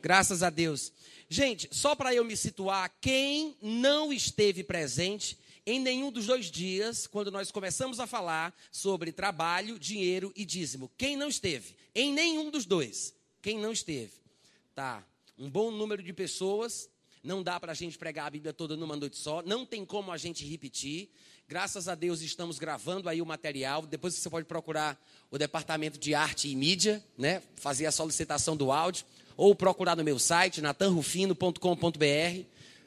Graças a Deus. Gente, só para eu me situar, quem não esteve presente em nenhum dos dois dias, quando nós começamos a falar sobre trabalho, dinheiro e dízimo? Quem não esteve? Em nenhum dos dois. Quem não esteve? Tá. Um bom número de pessoas. Não dá para a gente pregar a Bíblia toda numa noite só. Não tem como a gente repetir. Graças a Deus estamos gravando aí o material. Depois você pode procurar o departamento de arte e mídia, né? Fazer a solicitação do áudio ou procurar no meu site natanrufino.com.br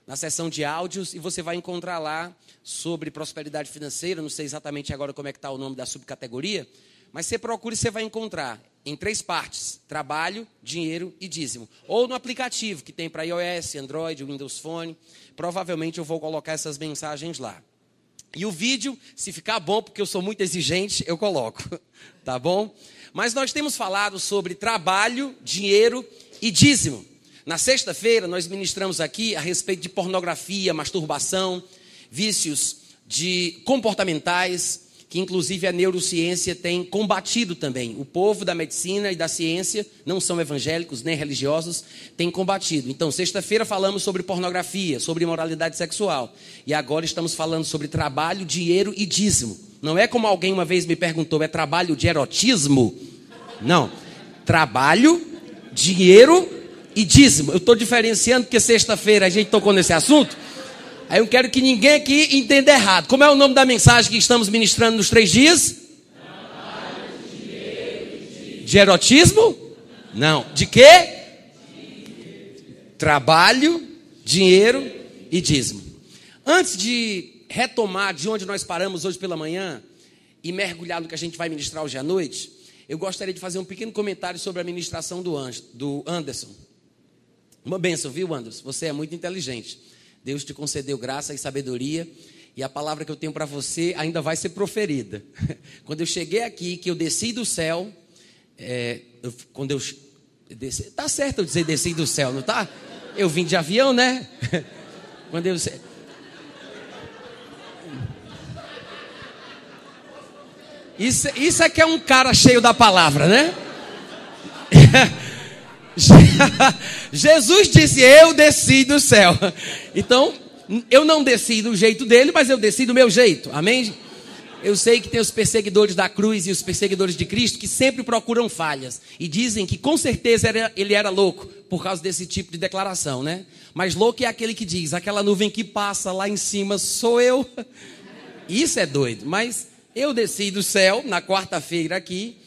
na seção de áudios e você vai encontrar lá sobre prosperidade financeira. Não sei exatamente agora como é que está o nome da subcategoria, mas você procura e você vai encontrar em três partes: trabalho, dinheiro e dízimo. Ou no aplicativo que tem para iOS, Android, Windows Phone. Provavelmente eu vou colocar essas mensagens lá. E o vídeo, se ficar bom, porque eu sou muito exigente, eu coloco. Tá bom? Mas nós temos falado sobre trabalho, dinheiro e dízimo. Na sexta-feira, nós ministramos aqui a respeito de pornografia, masturbação, vícios de comportamentais, que inclusive a neurociência tem combatido também. O povo da medicina e da ciência, não são evangélicos nem religiosos, tem combatido. Então, sexta-feira falamos sobre pornografia, sobre imoralidade sexual. E agora estamos falando sobre trabalho, dinheiro e dízimo. Não é como alguém uma vez me perguntou, é trabalho de erotismo? Não. Trabalho, dinheiro e dízimo. Eu estou diferenciando porque sexta-feira a gente tocou nesse assunto. Aí eu quero que ninguém aqui entenda errado. Como é o nome da mensagem que estamos ministrando nos três dias? De erotismo? Não. De quê? Trabalho, dinheiro e dízimo. Antes de retomar de onde nós paramos hoje pela manhã e mergulhar no que a gente vai ministrar hoje à noite, eu gostaria de fazer um pequeno comentário sobre a ministração do, do Anderson. Uma benção, viu, Anderson? Você é muito inteligente. Deus te concedeu graça e sabedoria. E a palavra que eu tenho para você ainda vai ser proferida. Quando eu cheguei aqui, que eu desci do céu, é, eu, quando eu desci, tá certo eu dizer desci do céu, não tá? Eu vim de avião, né? Quando eu isso, isso é que é um cara cheio da palavra, né? Jesus disse: Eu desci do céu. Então, eu não desci do jeito dele, mas eu desci do meu jeito. Amém? Eu sei que tem os perseguidores da cruz e os perseguidores de Cristo que sempre procuram falhas e dizem que com certeza ele era louco por causa desse tipo de declaração, né? Mas louco é aquele que diz: aquela nuvem que passa lá em cima sou eu. Isso é doido. Mas eu desci do céu na quarta-feira aqui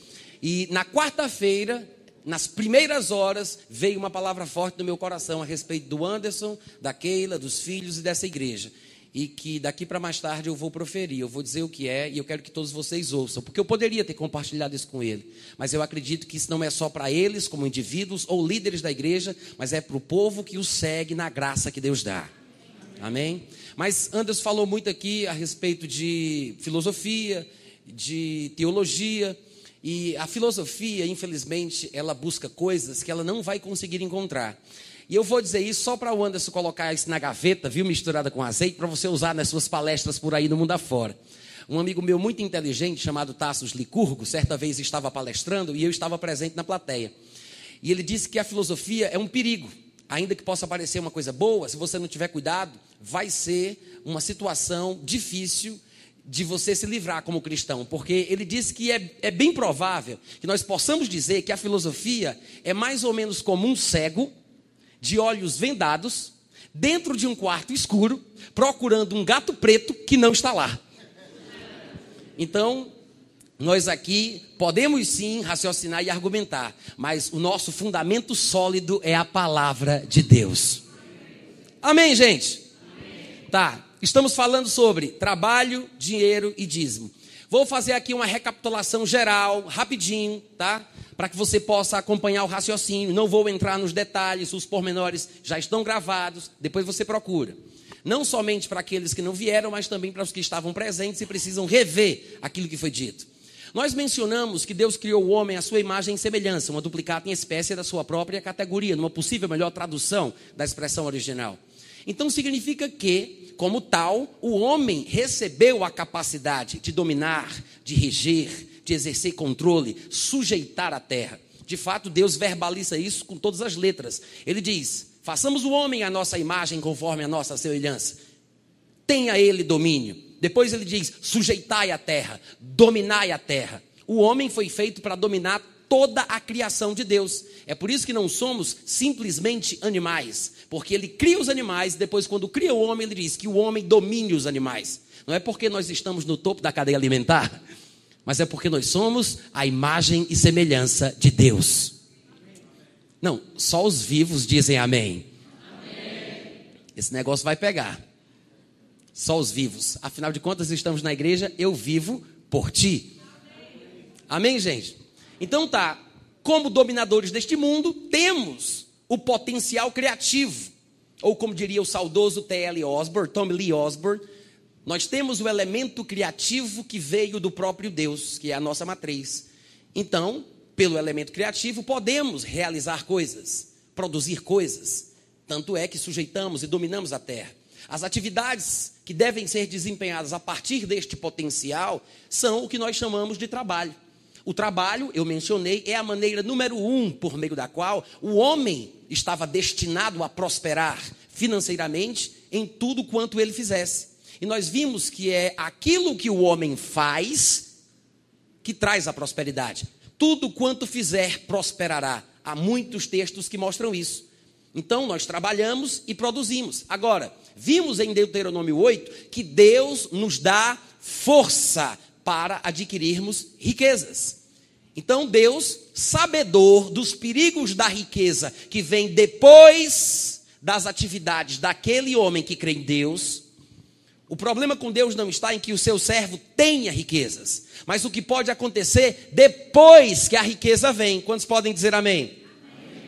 e na quarta-feira nas primeiras horas, veio uma palavra forte no meu coração a respeito do Anderson, da Keila, dos filhos e dessa igreja. E que daqui para mais tarde eu vou proferir, eu vou dizer o que é e eu quero que todos vocês ouçam, porque eu poderia ter compartilhado isso com ele, mas eu acredito que isso não é só para eles, como indivíduos ou líderes da igreja, mas é para o povo que o segue na graça que Deus dá. Amém? Mas Anderson falou muito aqui a respeito de filosofia, de teologia. E a filosofia, infelizmente, ela busca coisas que ela não vai conseguir encontrar. E eu vou dizer isso só para o Anderson colocar isso na gaveta, viu, misturada com azeite, para você usar nas suas palestras por aí no mundo afora. Um amigo meu muito inteligente, chamado Tassos Licurgo, certa vez estava palestrando e eu estava presente na plateia. E ele disse que a filosofia é um perigo. Ainda que possa parecer uma coisa boa, se você não tiver cuidado, vai ser uma situação difícil de você se livrar como cristão, porque ele disse que é, é bem provável que nós possamos dizer que a filosofia é mais ou menos como um cego, de olhos vendados, dentro de um quarto escuro, procurando um gato preto que não está lá. Então, nós aqui podemos sim raciocinar e argumentar, mas o nosso fundamento sólido é a palavra de Deus. Amém, gente? Amém. Tá. Estamos falando sobre trabalho, dinheiro e dízimo. Vou fazer aqui uma recapitulação geral, rapidinho, tá? Para que você possa acompanhar o raciocínio. Não vou entrar nos detalhes, os pormenores já estão gravados, depois você procura. Não somente para aqueles que não vieram, mas também para os que estavam presentes e precisam rever aquilo que foi dito. Nós mencionamos que Deus criou o homem à sua imagem e semelhança, uma duplicata em espécie da sua própria categoria, numa possível melhor tradução da expressão original. Então significa que como tal, o homem recebeu a capacidade de dominar, de reger, de exercer controle, sujeitar a terra. De fato, Deus verbaliza isso com todas as letras. Ele diz: façamos o homem à nossa imagem, conforme a nossa semelhança. Tenha ele domínio. Depois ele diz: sujeitai a terra, dominai a terra. O homem foi feito para dominar toda a criação de Deus. É por isso que não somos simplesmente animais, porque ele cria os animais, depois, quando cria o homem, ele diz que o homem domine os animais. Não é porque nós estamos no topo da cadeia alimentar, mas é porque nós somos a imagem e semelhança de Deus. Não, só os vivos dizem amém. amém. Esse negócio vai pegar. Só os vivos. Afinal de contas, estamos na igreja, eu vivo por ti. Amém, gente? Então tá, como dominadores deste mundo, temos o potencial criativo, ou como diria o saudoso T.L. Osborne, Tom Lee Osborne, nós temos o elemento criativo que veio do próprio Deus, que é a nossa matriz. Então, pelo elemento criativo, podemos realizar coisas, produzir coisas. Tanto é que sujeitamos e dominamos a terra. As atividades que devem ser desempenhadas a partir deste potencial são o que nós chamamos de trabalho. O trabalho, eu mencionei, é a maneira número um por meio da qual o homem estava destinado a prosperar financeiramente em tudo quanto ele fizesse. E nós vimos que é aquilo que o homem faz que traz a prosperidade. Tudo quanto fizer prosperará. Há muitos textos que mostram isso. Então nós trabalhamos e produzimos. Agora, vimos em Deuteronômio 8 que Deus nos dá força para adquirirmos riquezas. Então Deus, sabedor dos perigos da riqueza que vem depois das atividades daquele homem que crê em Deus, o problema com Deus não está em que o seu servo tenha riquezas, mas o que pode acontecer depois que a riqueza vem. Quantos podem dizer amém?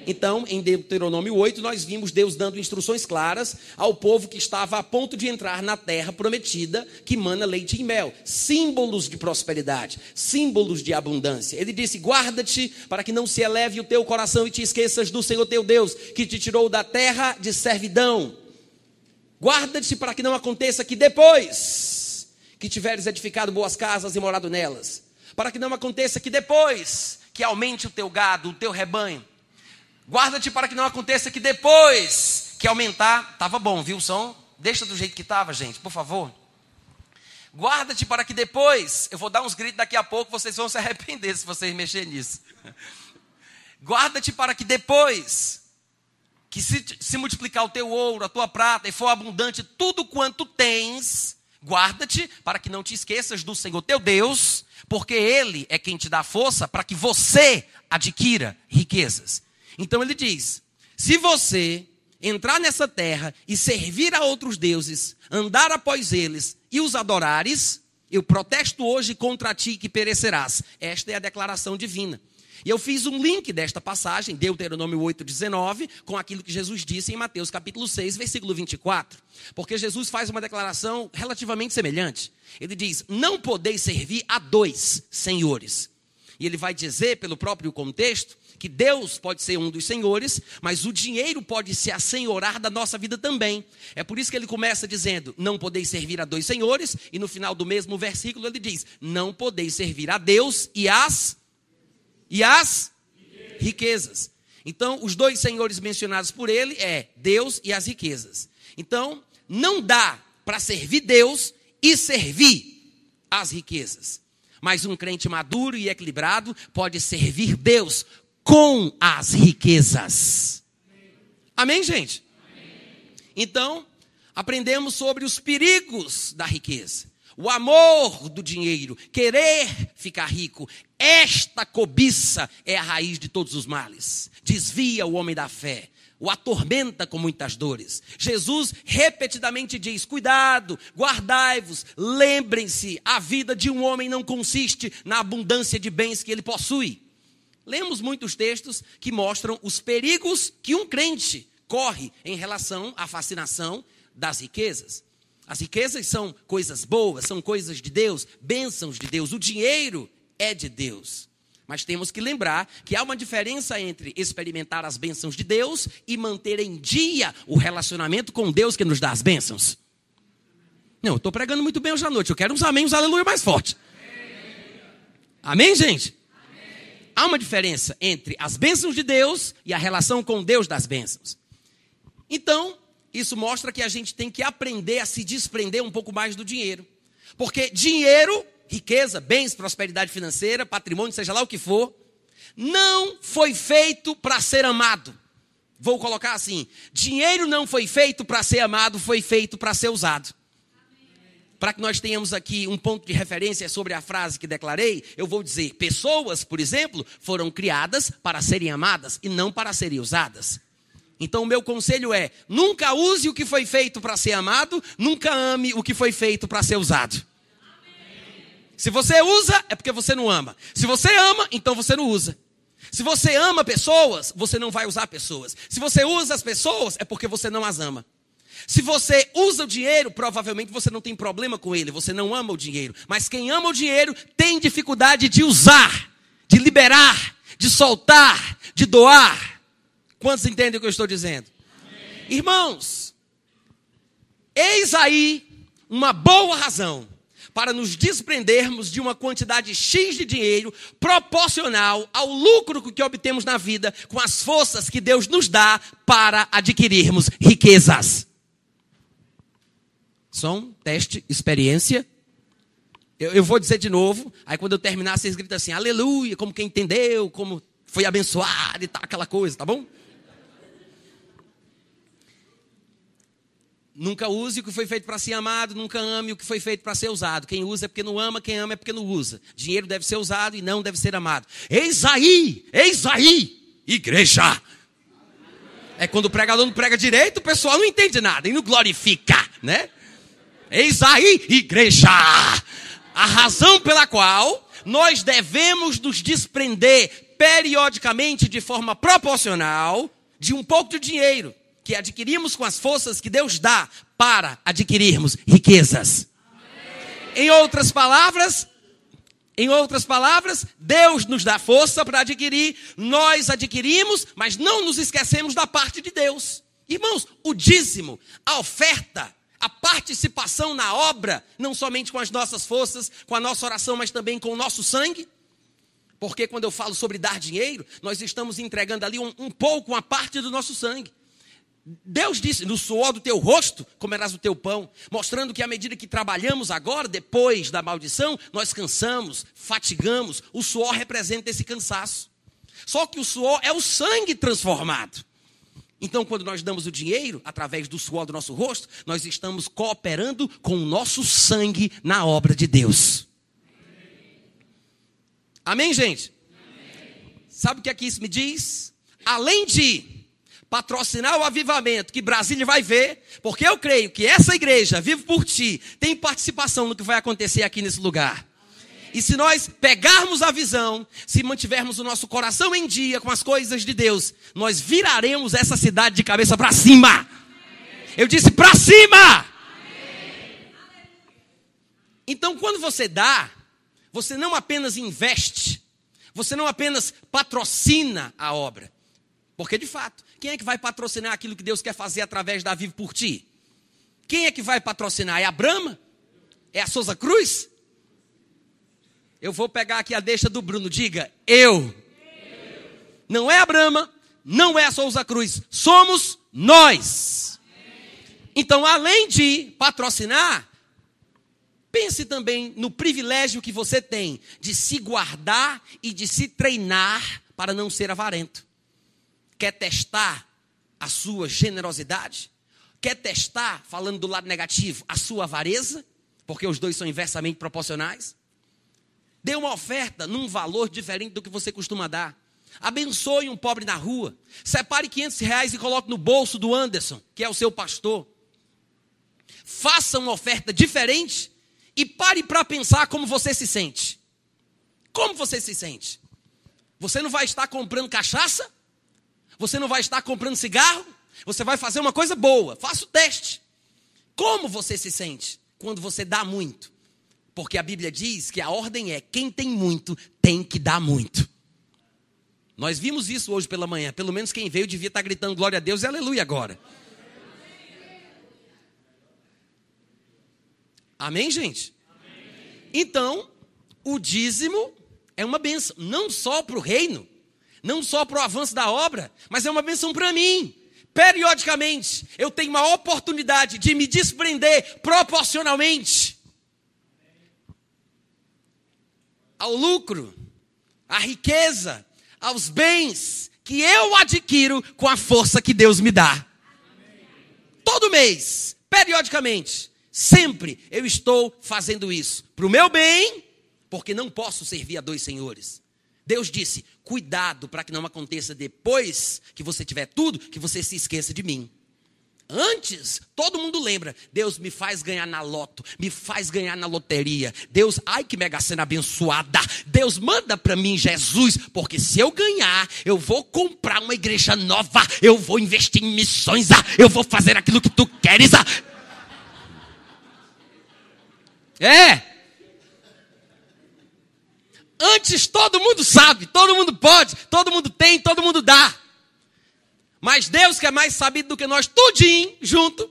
Então, em Deuteronômio 8, nós vimos Deus dando instruções claras ao povo que estava a ponto de entrar na terra prometida, que mana leite e mel. Símbolos de prosperidade, símbolos de abundância. Ele disse: Guarda-te para que não se eleve o teu coração e te esqueças do Senhor teu Deus, que te tirou da terra de servidão. Guarda-te para que não aconteça que depois que tiveres edificado boas casas e morado nelas, para que não aconteça que depois que aumente o teu gado, o teu rebanho, Guarda-te para que não aconteça que depois que aumentar, estava bom, viu o som? Deixa do jeito que estava, gente, por favor. Guarda-te para que depois, eu vou dar uns gritos daqui a pouco, vocês vão se arrepender se vocês mexerem nisso. Guarda-te para que depois, que se, se multiplicar o teu ouro, a tua prata, e for abundante tudo quanto tens, guarda-te para que não te esqueças do Senhor teu Deus, porque Ele é quem te dá força para que você adquira riquezas. Então ele diz: se você entrar nessa terra e servir a outros deuses, andar após eles e os adorares, eu protesto hoje contra ti que perecerás. Esta é a declaração divina. E eu fiz um link desta passagem, Deuteronômio 8,19, com aquilo que Jesus disse em Mateus capítulo 6, versículo 24. Porque Jesus faz uma declaração relativamente semelhante. Ele diz: Não podeis servir a dois senhores. E ele vai dizer, pelo próprio contexto, que Deus pode ser um dos senhores, mas o dinheiro pode se assenhorar da nossa vida também. É por isso que ele começa dizendo: Não podeis servir a dois senhores, e no final do mesmo versículo ele diz: Não podeis servir a Deus e as e as riquezas. Então, os dois senhores mencionados por ele é Deus e as riquezas. Então, não dá para servir Deus e servir as riquezas. Mas um crente maduro e equilibrado pode servir Deus com as riquezas. Amém, gente? Então, aprendemos sobre os perigos da riqueza. O amor do dinheiro, querer ficar rico, esta cobiça é a raiz de todos os males. Desvia o homem da fé, o atormenta com muitas dores. Jesus repetidamente diz: Cuidado, guardai-vos, lembrem-se, a vida de um homem não consiste na abundância de bens que ele possui. Lemos muitos textos que mostram os perigos que um crente corre em relação à fascinação das riquezas. As riquezas são coisas boas, são coisas de Deus, bênçãos de Deus. O dinheiro é de Deus. Mas temos que lembrar que há uma diferença entre experimentar as bênçãos de Deus e manter em dia o relacionamento com Deus que nos dá as bênçãos. Não, eu estou pregando muito bem hoje à noite. Eu quero uns amém, uns aleluia mais forte. Amém, gente? Há uma diferença entre as bênçãos de Deus e a relação com Deus das bênçãos. Então, isso mostra que a gente tem que aprender a se desprender um pouco mais do dinheiro. Porque dinheiro, riqueza, bens, prosperidade financeira, patrimônio, seja lá o que for, não foi feito para ser amado. Vou colocar assim: dinheiro não foi feito para ser amado, foi feito para ser usado. Para que nós tenhamos aqui um ponto de referência sobre a frase que declarei, eu vou dizer: pessoas, por exemplo, foram criadas para serem amadas e não para serem usadas. Então, o meu conselho é: nunca use o que foi feito para ser amado, nunca ame o que foi feito para ser usado. Se você usa, é porque você não ama. Se você ama, então você não usa. Se você ama pessoas, você não vai usar pessoas. Se você usa as pessoas, é porque você não as ama. Se você usa o dinheiro, provavelmente você não tem problema com ele, você não ama o dinheiro. Mas quem ama o dinheiro tem dificuldade de usar, de liberar, de soltar, de doar. Quantos entendem o que eu estou dizendo? Amém. Irmãos, eis aí uma boa razão para nos desprendermos de uma quantidade X de dinheiro proporcional ao lucro que obtemos na vida com as forças que Deus nos dá para adquirirmos riquezas. Som, teste, experiência. Eu, eu, vou dizer de novo, aí quando eu terminar, vocês gritam assim, aleluia, como quem entendeu, como foi abençoado e tal, aquela coisa, tá bom? Nunca use o que foi feito para ser amado, nunca ame o que foi feito para ser usado. Quem usa é porque não ama, quem ama é porque não usa. Dinheiro deve ser usado e não deve ser amado. Eis aí, eis aí, igreja. É quando o pregador não prega direito, o pessoal não entende nada e não glorifica, né? Eis aí, igreja, a razão pela qual nós devemos nos desprender periodicamente, de forma proporcional, de um pouco de dinheiro que adquirimos com as forças que Deus dá para adquirirmos riquezas. Em outras palavras, em outras palavras, Deus nos dá força para adquirir, nós adquirimos, mas não nos esquecemos da parte de Deus. Irmãos, o dízimo, a oferta, a participação na obra, não somente com as nossas forças, com a nossa oração, mas também com o nosso sangue. Porque quando eu falo sobre dar dinheiro, nós estamos entregando ali um, um pouco, uma parte do nosso sangue. Deus disse: no suor do teu rosto comerás o teu pão, mostrando que à medida que trabalhamos agora, depois da maldição, nós cansamos, fatigamos. O suor representa esse cansaço. Só que o suor é o sangue transformado. Então, quando nós damos o dinheiro, através do suor do nosso rosto, nós estamos cooperando com o nosso sangue na obra de Deus. Amém, gente? Sabe o que é que isso me diz? Além de patrocinar o avivamento que Brasília vai ver, porque eu creio que essa igreja, Vivo por Ti, tem participação no que vai acontecer aqui nesse lugar. E se nós pegarmos a visão, se mantivermos o nosso coração em dia com as coisas de Deus, nós viraremos essa cidade de cabeça para cima. Eu disse para cima. Então, quando você dá, você não apenas investe, você não apenas patrocina a obra, porque de fato, quem é que vai patrocinar aquilo que Deus quer fazer através da Vivo por Ti? Quem é que vai patrocinar? É a Brama? É a Souza Cruz? Eu vou pegar aqui a deixa do Bruno. Diga, eu. Não é a Brama, não é a Souza Cruz, somos nós. Então, além de patrocinar, pense também no privilégio que você tem de se guardar e de se treinar para não ser avarento. Quer testar a sua generosidade? Quer testar, falando do lado negativo, a sua avareza? Porque os dois são inversamente proporcionais. Dê uma oferta num valor diferente do que você costuma dar. Abençoe um pobre na rua. Separe 500 reais e coloque no bolso do Anderson, que é o seu pastor. Faça uma oferta diferente e pare para pensar como você se sente. Como você se sente? Você não vai estar comprando cachaça? Você não vai estar comprando cigarro, você vai fazer uma coisa boa. Faça o teste. Como você se sente quando você dá muito? Porque a Bíblia diz que a ordem é: quem tem muito tem que dar muito. Nós vimos isso hoje pela manhã. Pelo menos quem veio devia estar gritando glória a Deus e aleluia agora. Amém, gente? Então, o dízimo é uma benção, não só para o reino, não só para o avanço da obra, mas é uma benção para mim. Periodicamente, eu tenho uma oportunidade de me desprender proporcionalmente ao lucro, à riqueza, aos bens que eu adquiro com a força que Deus me dá. Todo mês, periodicamente, sempre eu estou fazendo isso para o meu bem, porque não posso servir a dois senhores. Deus disse: cuidado para que não aconteça depois que você tiver tudo, que você se esqueça de mim. Antes, todo mundo lembra. Deus me faz ganhar na loto, me faz ganhar na loteria. Deus, ai que mega cena abençoada. Deus manda para mim Jesus, porque se eu ganhar, eu vou comprar uma igreja nova, eu vou investir em missões, ah, eu vou fazer aquilo que tu queres. Ah. É. Antes todo mundo sabe, todo mundo pode, todo mundo tem, todo mundo dá. Mas Deus, que é mais sabido do que nós, tudinho junto,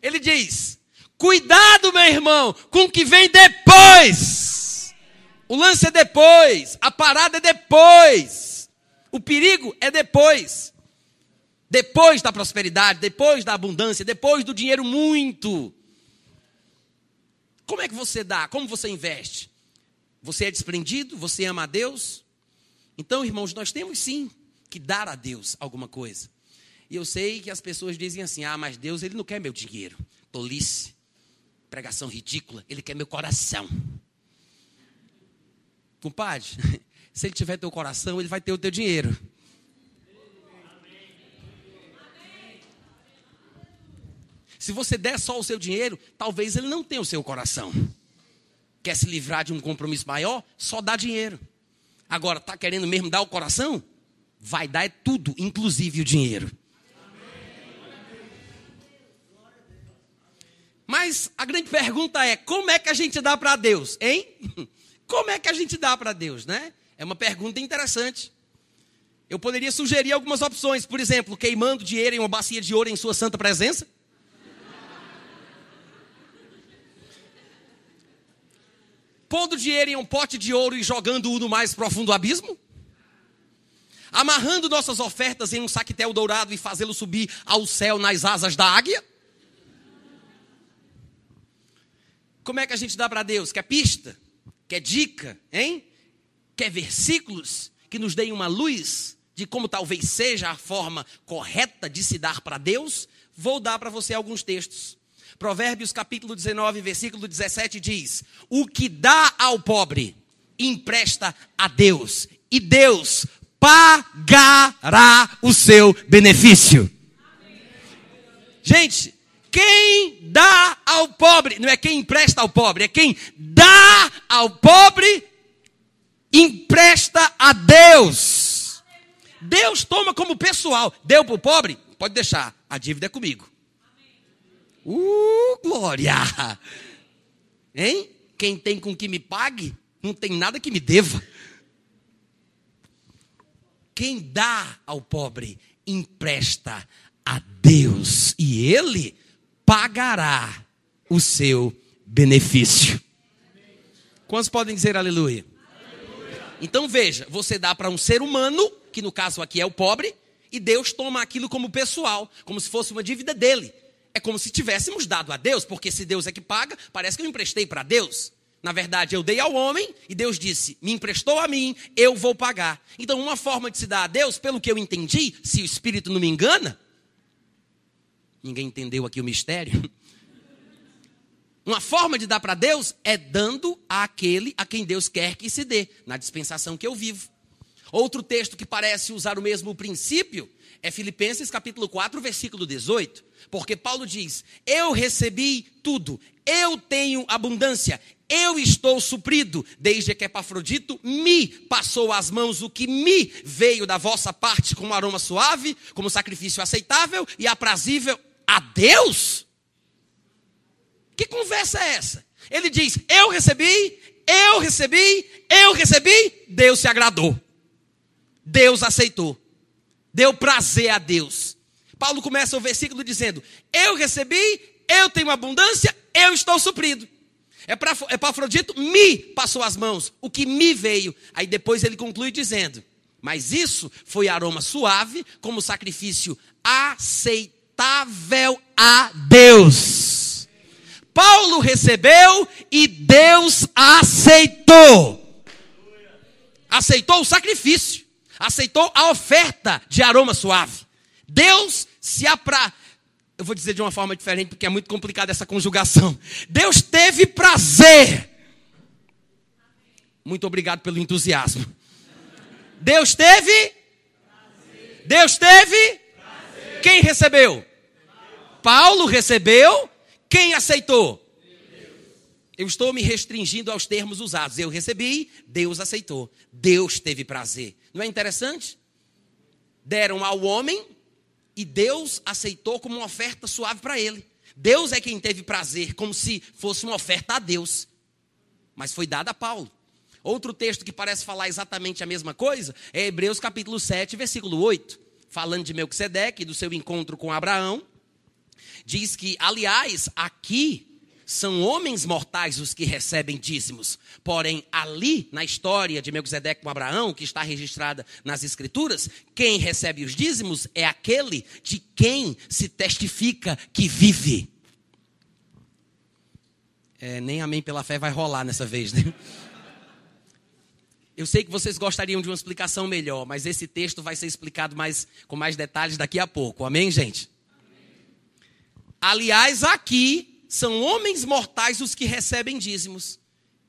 ele diz: Cuidado, meu irmão, com o que vem depois. O lance é depois, a parada é depois, o perigo é depois. Depois da prosperidade, depois da abundância, depois do dinheiro muito. Como é que você dá? Como você investe? Você é desprendido? Você ama a Deus? Então, irmãos, nós temos sim que dar a Deus alguma coisa. E eu sei que as pessoas dizem assim: ah, mas Deus, ele não quer meu dinheiro. Tolice, pregação ridícula, ele quer meu coração. Compadre, se ele tiver teu coração, ele vai ter o teu dinheiro. Se você der só o seu dinheiro, talvez ele não tenha o seu coração. Quer se livrar de um compromisso maior? Só dá dinheiro. Agora, está querendo mesmo dar o coração? Vai dar é tudo, inclusive o dinheiro. Mas a grande pergunta é: como é que a gente dá para Deus, hein? Como é que a gente dá para Deus, né? É uma pergunta interessante. Eu poderia sugerir algumas opções, por exemplo, queimando dinheiro em uma bacia de ouro em sua santa presença. Pondo dinheiro em um pote de ouro e jogando-o no mais profundo abismo amarrando nossas ofertas em um saquetel dourado e fazê-lo subir ao céu nas asas da águia? Como é que a gente dá para Deus? Quer pista? Quer dica? Hein? Quer versículos que nos deem uma luz de como talvez seja a forma correta de se dar para Deus? Vou dar para você alguns textos. Provérbios capítulo 19, versículo 17 diz: O que dá ao pobre, empresta a Deus, e Deus pagará o seu benefício. Gente, quem dá ao pobre, não é quem empresta ao pobre, é quem dá ao pobre, empresta a Deus. Deus toma como pessoal. Deu para o pobre? Pode deixar, a dívida é comigo. Uh, glória! Hein? Quem tem com que me pague, não tem nada que me deva. Quem dá ao pobre, empresta a Deus, e ele pagará o seu benefício. Quantos podem dizer aleluia? aleluia. Então veja, você dá para um ser humano, que no caso aqui é o pobre, e Deus toma aquilo como pessoal, como se fosse uma dívida dele. É como se tivéssemos dado a Deus, porque se Deus é que paga, parece que eu emprestei para Deus. Na verdade, eu dei ao homem e Deus disse: me emprestou a mim, eu vou pagar. Então, uma forma de se dar a Deus, pelo que eu entendi, se o Espírito não me engana, ninguém entendeu aqui o mistério. Uma forma de dar para Deus é dando àquele a quem Deus quer que se dê, na dispensação que eu vivo. Outro texto que parece usar o mesmo princípio é Filipenses capítulo 4, versículo 18. Porque Paulo diz: Eu recebi tudo, eu tenho abundância, eu estou suprido, desde que Epafrodito me passou às mãos o que me veio da vossa parte como aroma suave, como sacrifício aceitável e aprazível a Deus? Que conversa é essa? Ele diz: Eu recebi, eu recebi, eu recebi, Deus se agradou. Deus aceitou. Deu prazer a Deus. Paulo começa o versículo dizendo: Eu recebi, eu tenho abundância, eu estou suprido. Epafrodito me passou as mãos, o que me veio. Aí depois ele conclui dizendo: Mas isso foi aroma suave, como sacrifício aceitável a Deus. Paulo recebeu e Deus aceitou. Aceitou o sacrifício, aceitou a oferta de aroma suave. Deus se apra eu vou dizer de uma forma diferente, porque é muito complicada essa conjugação. Deus teve prazer. Muito obrigado pelo entusiasmo. Deus teve? Deus teve? Quem recebeu? Paulo recebeu. Quem aceitou? Eu estou me restringindo aos termos usados. Eu recebi, Deus aceitou. Deus teve prazer. Não é interessante? Deram ao homem e Deus aceitou como uma oferta suave para ele. Deus é quem teve prazer, como se fosse uma oferta a Deus. Mas foi dada a Paulo. Outro texto que parece falar exatamente a mesma coisa é Hebreus capítulo 7, versículo 8. Falando de Melquisedeque e do seu encontro com Abraão. Diz que, aliás, aqui são homens mortais os que recebem dízimos. Porém, ali na história de Melquisedeque com Abraão, que está registrada nas Escrituras, quem recebe os dízimos é aquele de quem se testifica que vive. É, nem amém pela fé vai rolar nessa vez, né? Eu sei que vocês gostariam de uma explicação melhor, mas esse texto vai ser explicado mais, com mais detalhes daqui a pouco. Amém, gente? Aliás, aqui são homens mortais os que recebem dízimos.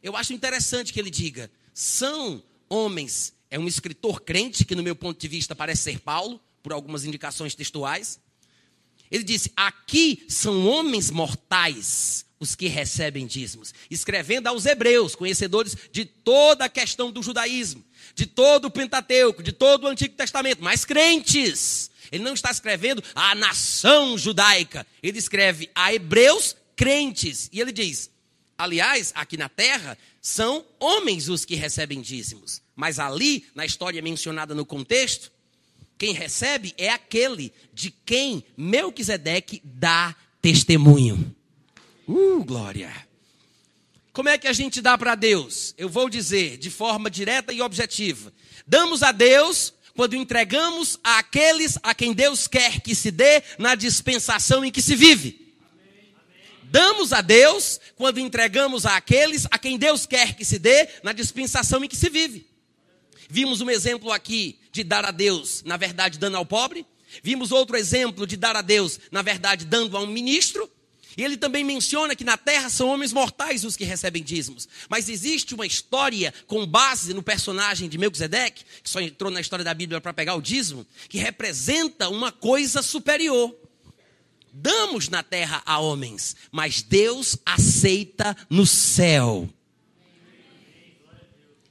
Eu acho interessante que ele diga: são homens. É um escritor crente, que no meu ponto de vista parece ser Paulo, por algumas indicações textuais. Ele disse: aqui são homens mortais os que recebem dízimos. Escrevendo aos hebreus, conhecedores de toda a questão do judaísmo, de todo o Pentateuco, de todo o Antigo Testamento, mas crentes. Ele não está escrevendo a nação judaica, ele escreve a hebreus crentes. E ele diz: aliás, aqui na terra, são homens os que recebem dízimos. Mas ali, na história mencionada no contexto, quem recebe é aquele de quem Melquisedeque dá testemunho. Uh, glória! Como é que a gente dá para Deus? Eu vou dizer de forma direta e objetiva. Damos a Deus quando entregamos àqueles a quem Deus quer que se dê na dispensação em que se vive damos a Deus quando entregamos àqueles a quem Deus quer que se dê na dispensação em que se vive. Vimos um exemplo aqui de dar a Deus, na verdade, dando ao pobre. Vimos outro exemplo de dar a Deus, na verdade, dando a um ministro. E ele também menciona que na terra são homens mortais os que recebem dízimos. Mas existe uma história com base no personagem de Melquisedeque, que só entrou na história da Bíblia para pegar o dízimo, que representa uma coisa superior damos na terra a homens, mas Deus aceita no céu.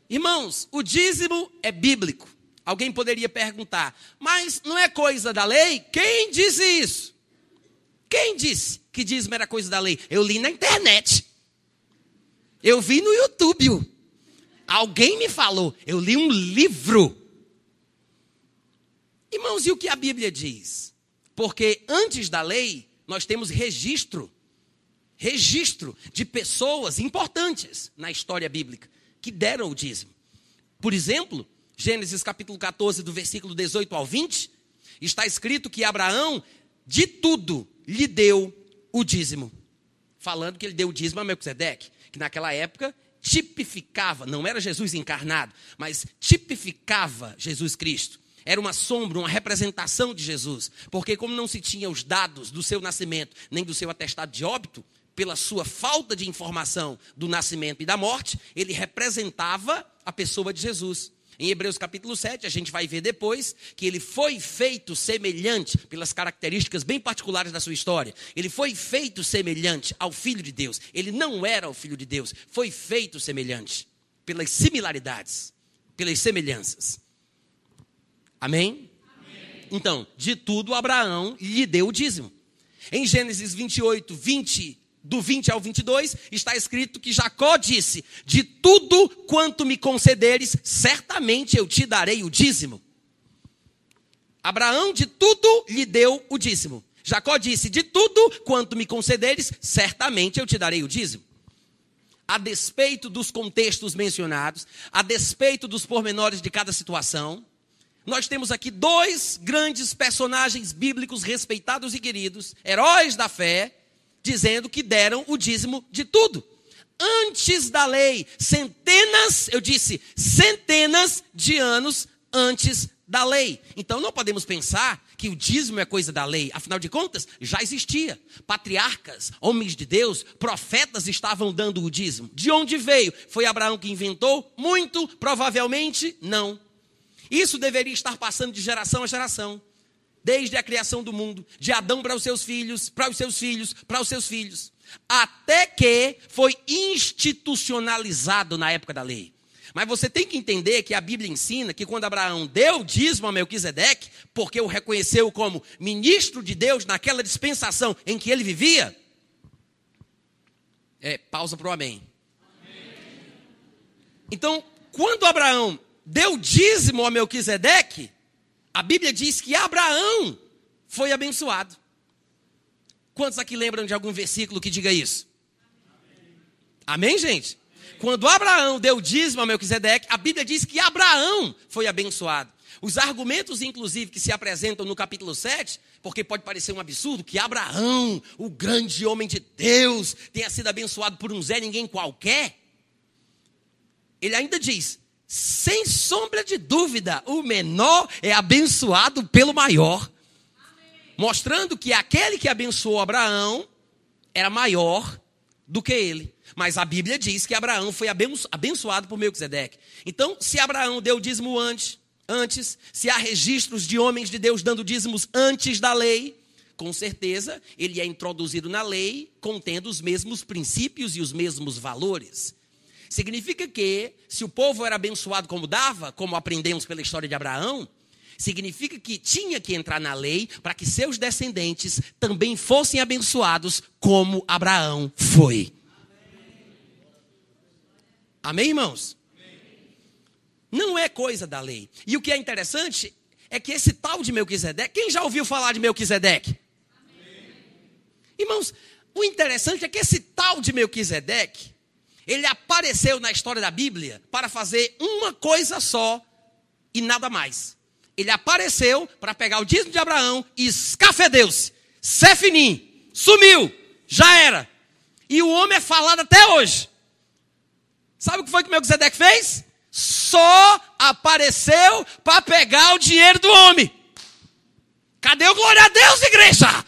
Irmãos, o dízimo é bíblico. Alguém poderia perguntar, mas não é coisa da lei? Quem disse isso? Quem disse que dízimo era coisa da lei? Eu li na internet. Eu vi no YouTube. Alguém me falou. Eu li um livro. Irmãos, e o que a Bíblia diz? Porque antes da lei, nós temos registro registro de pessoas importantes na história bíblica que deram o dízimo. Por exemplo, Gênesis capítulo 14, do versículo 18 ao 20, está escrito que Abraão, de tudo, lhe deu o dízimo. Falando que ele deu o dízimo a Melquisedeque, que naquela época tipificava, não era Jesus encarnado, mas tipificava Jesus Cristo. Era uma sombra, uma representação de Jesus. Porque, como não se tinha os dados do seu nascimento, nem do seu atestado de óbito, pela sua falta de informação do nascimento e da morte, ele representava a pessoa de Jesus. Em Hebreus capítulo 7, a gente vai ver depois que ele foi feito semelhante, pelas características bem particulares da sua história. Ele foi feito semelhante ao Filho de Deus. Ele não era o Filho de Deus, foi feito semelhante, pelas similaridades, pelas semelhanças. Amém? Então, de tudo Abraão lhe deu o dízimo. Em Gênesis 28, 20, do 20 ao 22, está escrito que Jacó disse: De tudo quanto me concederes, certamente eu te darei o dízimo. Abraão de tudo lhe deu o dízimo. Jacó disse: De tudo quanto me concederes, certamente eu te darei o dízimo. a despeito dos contextos mencionados, a despeito dos pormenores de cada situação, nós temos aqui dois grandes personagens bíblicos respeitados e queridos, heróis da fé, dizendo que deram o dízimo de tudo. Antes da lei, centenas, eu disse, centenas de anos antes da lei. Então não podemos pensar que o dízimo é coisa da lei. Afinal de contas, já existia. Patriarcas, homens de Deus, profetas estavam dando o dízimo. De onde veio? Foi Abraão que inventou? Muito provavelmente não. Isso deveria estar passando de geração a geração. Desde a criação do mundo, de Adão para os seus filhos, para os seus filhos, para os seus filhos, até que foi institucionalizado na época da lei. Mas você tem que entender que a Bíblia ensina que quando Abraão deu dízimo a Melquisedeque, porque o reconheceu como ministro de Deus naquela dispensação em que ele vivia, é, pausa para o amém. amém. Então, quando Abraão deu dízimo a Melquisedeque, a Bíblia diz que Abraão foi abençoado. Quantos aqui lembram de algum versículo que diga isso? Amém, Amém gente? Amém. Quando Abraão deu dízimo a Melquisedeque, a Bíblia diz que Abraão foi abençoado. Os argumentos, inclusive, que se apresentam no capítulo 7, porque pode parecer um absurdo que Abraão, o grande homem de Deus, tenha sido abençoado por um Zé ninguém qualquer. Ele ainda diz: sem sombra de dúvida, o menor é abençoado pelo maior. Mostrando que aquele que abençoou Abraão era maior do que ele. Mas a Bíblia diz que Abraão foi abençoado por Melquisedeque. Então, se Abraão deu dízimo antes, antes, se há registros de homens de Deus dando dízimos antes da lei, com certeza ele é introduzido na lei contendo os mesmos princípios e os mesmos valores. Significa que, se o povo era abençoado como dava, como aprendemos pela história de Abraão, significa que tinha que entrar na lei para que seus descendentes também fossem abençoados como Abraão foi. Amém, irmãos? Não é coisa da lei. E o que é interessante é que esse tal de Melquisedeque, quem já ouviu falar de Melquisedeque? Irmãos, o interessante é que esse tal de Melquisedeque, ele apareceu na história da Bíblia para fazer uma coisa só e nada mais. Ele apareceu para pegar o dízimo de Abraão e escafedeu-se. Sefinim, sumiu, já era. E o homem é falado até hoje. Sabe o que foi que Melquisedeque fez? Só apareceu para pegar o dinheiro do homem. Cadê o glória a Deus, igreja?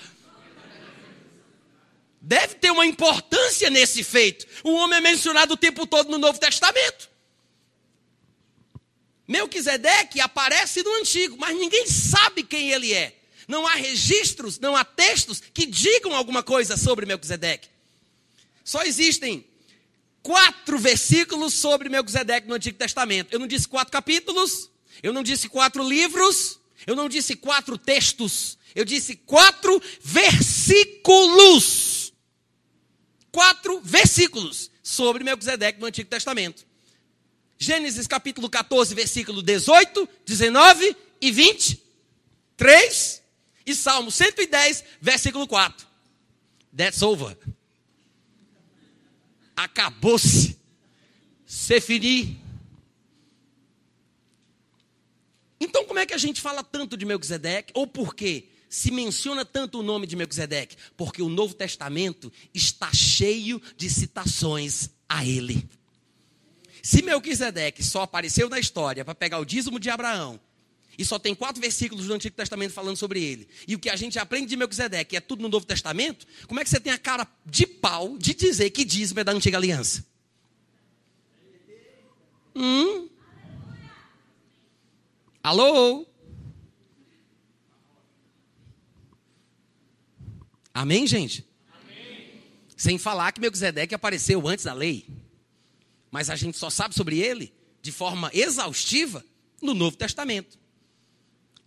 Deve ter uma importância nesse feito. O homem é mencionado o tempo todo no Novo Testamento. Melquisedeque aparece no Antigo, mas ninguém sabe quem ele é. Não há registros, não há textos que digam alguma coisa sobre Melquisedeque. Só existem quatro versículos sobre Melquisedeque no Antigo Testamento. Eu não disse quatro capítulos, eu não disse quatro livros, eu não disse quatro textos, eu disse quatro versículos quatro versículos sobre Melquisedeque no Antigo Testamento. Gênesis capítulo 14, versículo 18, 19 e 20. 3. E Salmo 110, versículo 4. That's over. Acabou-se. Sefiri. Então, como é que a gente fala tanto de Melquisedeque? Ou por quê? Se menciona tanto o nome de Melquisedeque? Porque o Novo Testamento está cheio de citações a ele. Se Melquisedeque só apareceu na história para pegar o dízimo de Abraão, e só tem quatro versículos do Antigo Testamento falando sobre ele, e o que a gente aprende de Melquisedeque é tudo no Novo Testamento, como é que você tem a cara de pau de dizer que dízimo é da Antiga Aliança? Hum? Alô? Amém, gente? Amém. Sem falar que Melquisedeque apareceu antes da lei. Mas a gente só sabe sobre ele de forma exaustiva no Novo Testamento.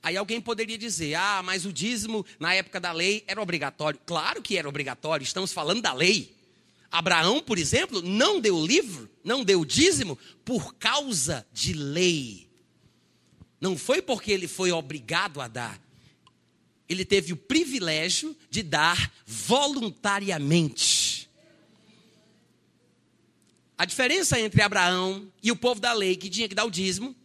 Aí alguém poderia dizer: ah, mas o dízimo na época da lei era obrigatório. Claro que era obrigatório, estamos falando da lei. Abraão, por exemplo, não deu livro, não deu dízimo por causa de lei. Não foi porque ele foi obrigado a dar ele teve o privilégio de dar voluntariamente. A diferença entre Abraão e o povo da lei, que tinha que dar o dízimo,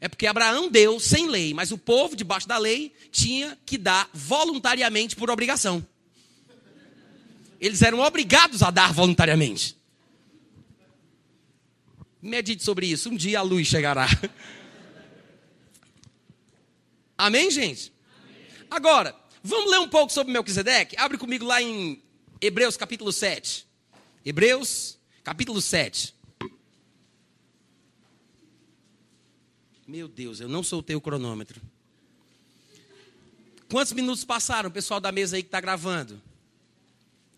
é porque Abraão deu sem lei, mas o povo, debaixo da lei, tinha que dar voluntariamente por obrigação. Eles eram obrigados a dar voluntariamente. Medite sobre isso, um dia a luz chegará. Amém, gente? Agora, vamos ler um pouco sobre Melquisedeque? Abre comigo lá em Hebreus capítulo 7. Hebreus capítulo 7. Meu Deus, eu não soltei o cronômetro. Quantos minutos passaram, pessoal da mesa aí que está gravando?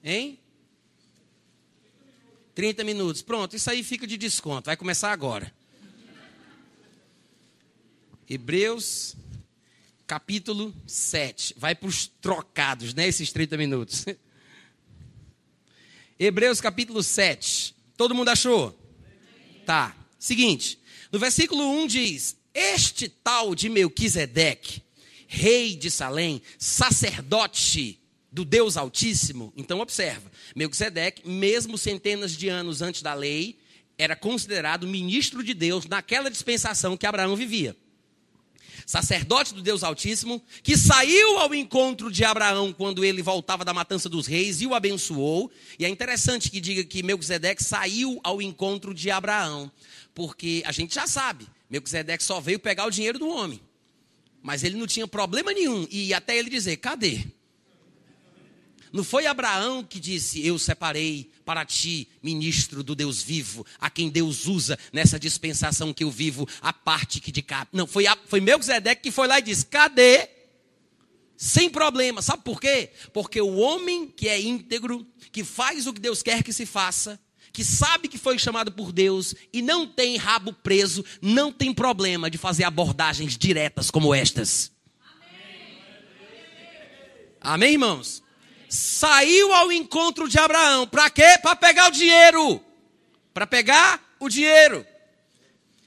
Hein? 30 minutos. Pronto, isso aí fica de desconto. Vai começar agora. Hebreus, capítulo 7. Vai para os trocados, né? Esses 30 minutos. Hebreus, capítulo 7. Todo mundo achou? Tá. Seguinte. No versículo 1 diz: Este tal de Melquisedeque, rei de Salém, sacerdote do Deus Altíssimo. Então, observa: Melquisedeque, mesmo centenas de anos antes da lei, era considerado ministro de Deus naquela dispensação que Abraão vivia. Sacerdote do Deus Altíssimo, que saiu ao encontro de Abraão quando ele voltava da matança dos reis e o abençoou. E é interessante que diga que Melquisedeque saiu ao encontro de Abraão porque a gente já sabe, Melquisedeque só veio pegar o dinheiro do homem. Mas ele não tinha problema nenhum. E até ele dizer: cadê? Não foi Abraão que disse: Eu separei para ti, ministro do Deus vivo, a quem Deus usa nessa dispensação que eu vivo, a parte que de cá. Não, foi, a, foi Melquisedeque que foi lá e disse: Cadê? Sem problema. Sabe por quê? Porque o homem que é íntegro, que faz o que Deus quer que se faça, que sabe que foi chamado por Deus e não tem rabo preso, não tem problema de fazer abordagens diretas como estas. Amém, Amém irmãos? Saiu ao encontro de Abraão. Para quê? Para pegar o dinheiro. Para pegar o dinheiro.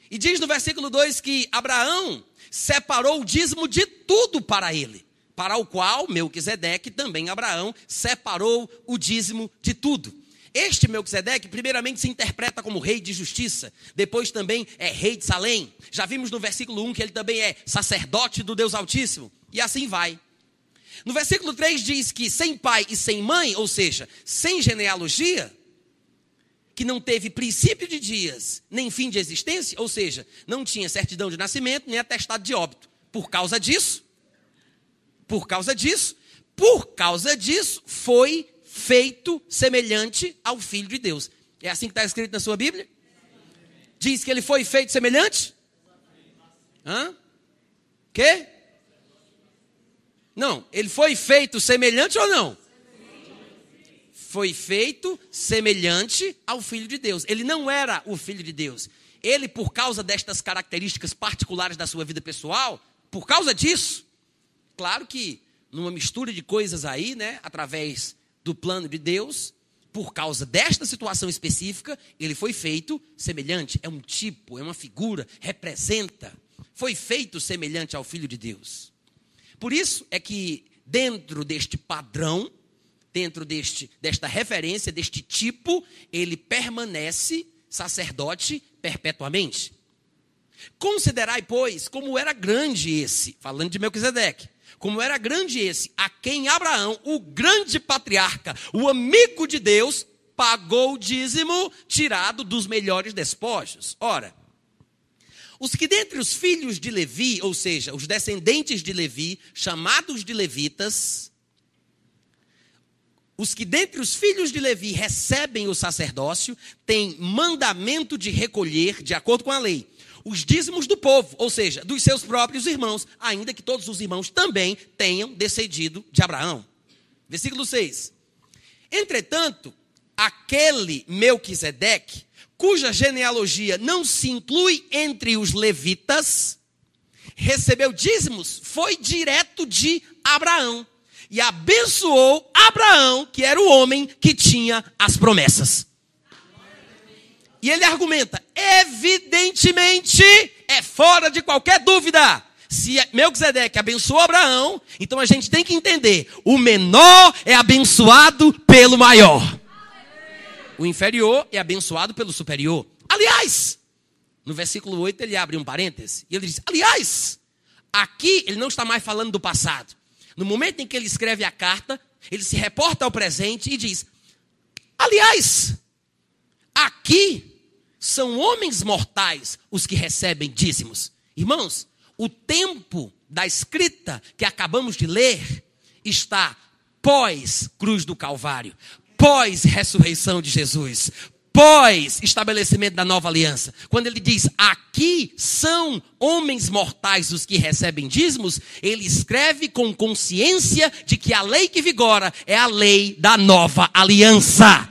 E diz no versículo 2 que Abraão separou o dízimo de tudo para ele, para o qual Melquisedeque, também Abraão, separou o dízimo de tudo. Este Melquisedeque, primeiramente, se interpreta como rei de justiça, depois também é rei de Salém. Já vimos no versículo 1 que ele também é sacerdote do Deus Altíssimo, e assim vai. No versículo 3 diz que sem pai e sem mãe, ou seja, sem genealogia, que não teve princípio de dias, nem fim de existência, ou seja, não tinha certidão de nascimento, nem atestado de óbito. Por causa disso, por causa disso, por causa disso, foi feito semelhante ao Filho de Deus. É assim que está escrito na sua Bíblia? Diz que ele foi feito semelhante? Hã? Quê? Não, ele foi feito semelhante ou não? Foi feito semelhante ao Filho de Deus. Ele não era o Filho de Deus. Ele, por causa destas características particulares da sua vida pessoal, por causa disso, claro que numa mistura de coisas aí, né, através do plano de Deus, por causa desta situação específica, ele foi feito semelhante. É um tipo, é uma figura, representa. Foi feito semelhante ao Filho de Deus. Por isso é que, dentro deste padrão, dentro deste, desta referência, deste tipo, ele permanece sacerdote perpetuamente. Considerai, pois, como era grande esse, falando de Melquisedeque, como era grande esse, a quem Abraão, o grande patriarca, o amigo de Deus, pagou o dízimo tirado dos melhores despojos. Ora, os que dentre os filhos de Levi, ou seja, os descendentes de Levi, chamados de levitas, os que dentre os filhos de Levi recebem o sacerdócio, têm mandamento de recolher, de acordo com a lei, os dízimos do povo, ou seja, dos seus próprios irmãos, ainda que todos os irmãos também tenham descendido de Abraão. Versículo 6. Entretanto, aquele Melquisedeque, cuja genealogia não se inclui entre os levitas, recebeu dízimos, foi direto de Abraão e abençoou Abraão, que era o homem que tinha as promessas. E ele argumenta: evidentemente é fora de qualquer dúvida. Se Melquisedeque abençoou Abraão, então a gente tem que entender: o menor é abençoado pelo maior. O inferior é abençoado pelo superior. Aliás, no versículo 8 ele abre um parêntese e ele diz: Aliás, aqui ele não está mais falando do passado. No momento em que ele escreve a carta, ele se reporta ao presente e diz: Aliás, aqui são homens mortais os que recebem dízimos. Irmãos, o tempo da escrita que acabamos de ler está pós cruz do Calvário, pós ressurreição de Jesus, pós estabelecimento da nova aliança. Quando ele diz aqui são homens mortais os que recebem dízimos, ele escreve com consciência de que a lei que vigora é a lei da nova aliança.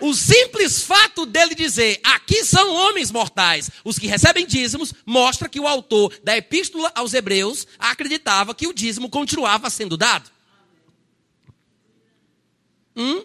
O simples fato dele dizer, aqui são homens mortais, os que recebem dízimos, mostra que o autor da epístola aos Hebreus acreditava que o dízimo continuava sendo dado. Hum?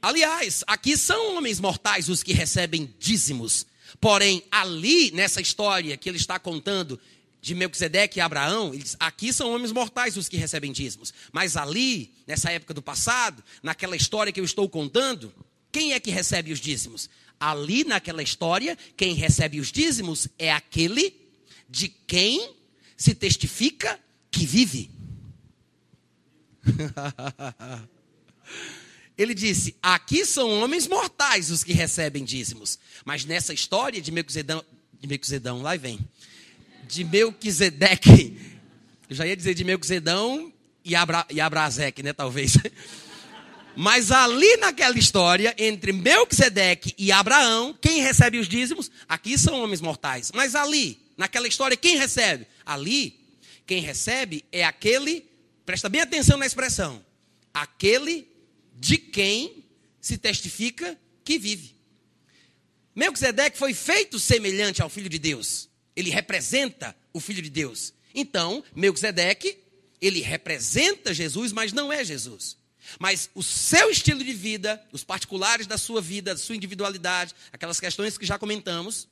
Aliás, aqui são homens mortais os que recebem dízimos. Porém, ali, nessa história que ele está contando, de Melquisedeque e Abraão, ele diz, aqui são homens mortais os que recebem dízimos. Mas ali, nessa época do passado, naquela história que eu estou contando, quem é que recebe os dízimos? Ali naquela história, quem recebe os dízimos é aquele de quem se testifica que vive. Ele disse: Aqui são homens mortais os que recebem dízimos. Mas nessa história de Melquisedão, de Melquisedão lá vem de Melquisedeque. Eu já ia dizer de Melquisedão e, Abra, e Abrazeque, né? Talvez. Mas ali naquela história, entre Melquisedeque e Abraão, quem recebe os dízimos? Aqui são homens mortais. Mas ali, naquela história, quem recebe? Ali, quem recebe é aquele, presta bem atenção na expressão, aquele de quem se testifica que vive. Melquisedeque foi feito semelhante ao Filho de Deus. Ele representa o Filho de Deus. Então, Melquisedeque, ele representa Jesus, mas não é Jesus. Mas o seu estilo de vida, os particulares da sua vida, da sua individualidade, aquelas questões que já comentamos,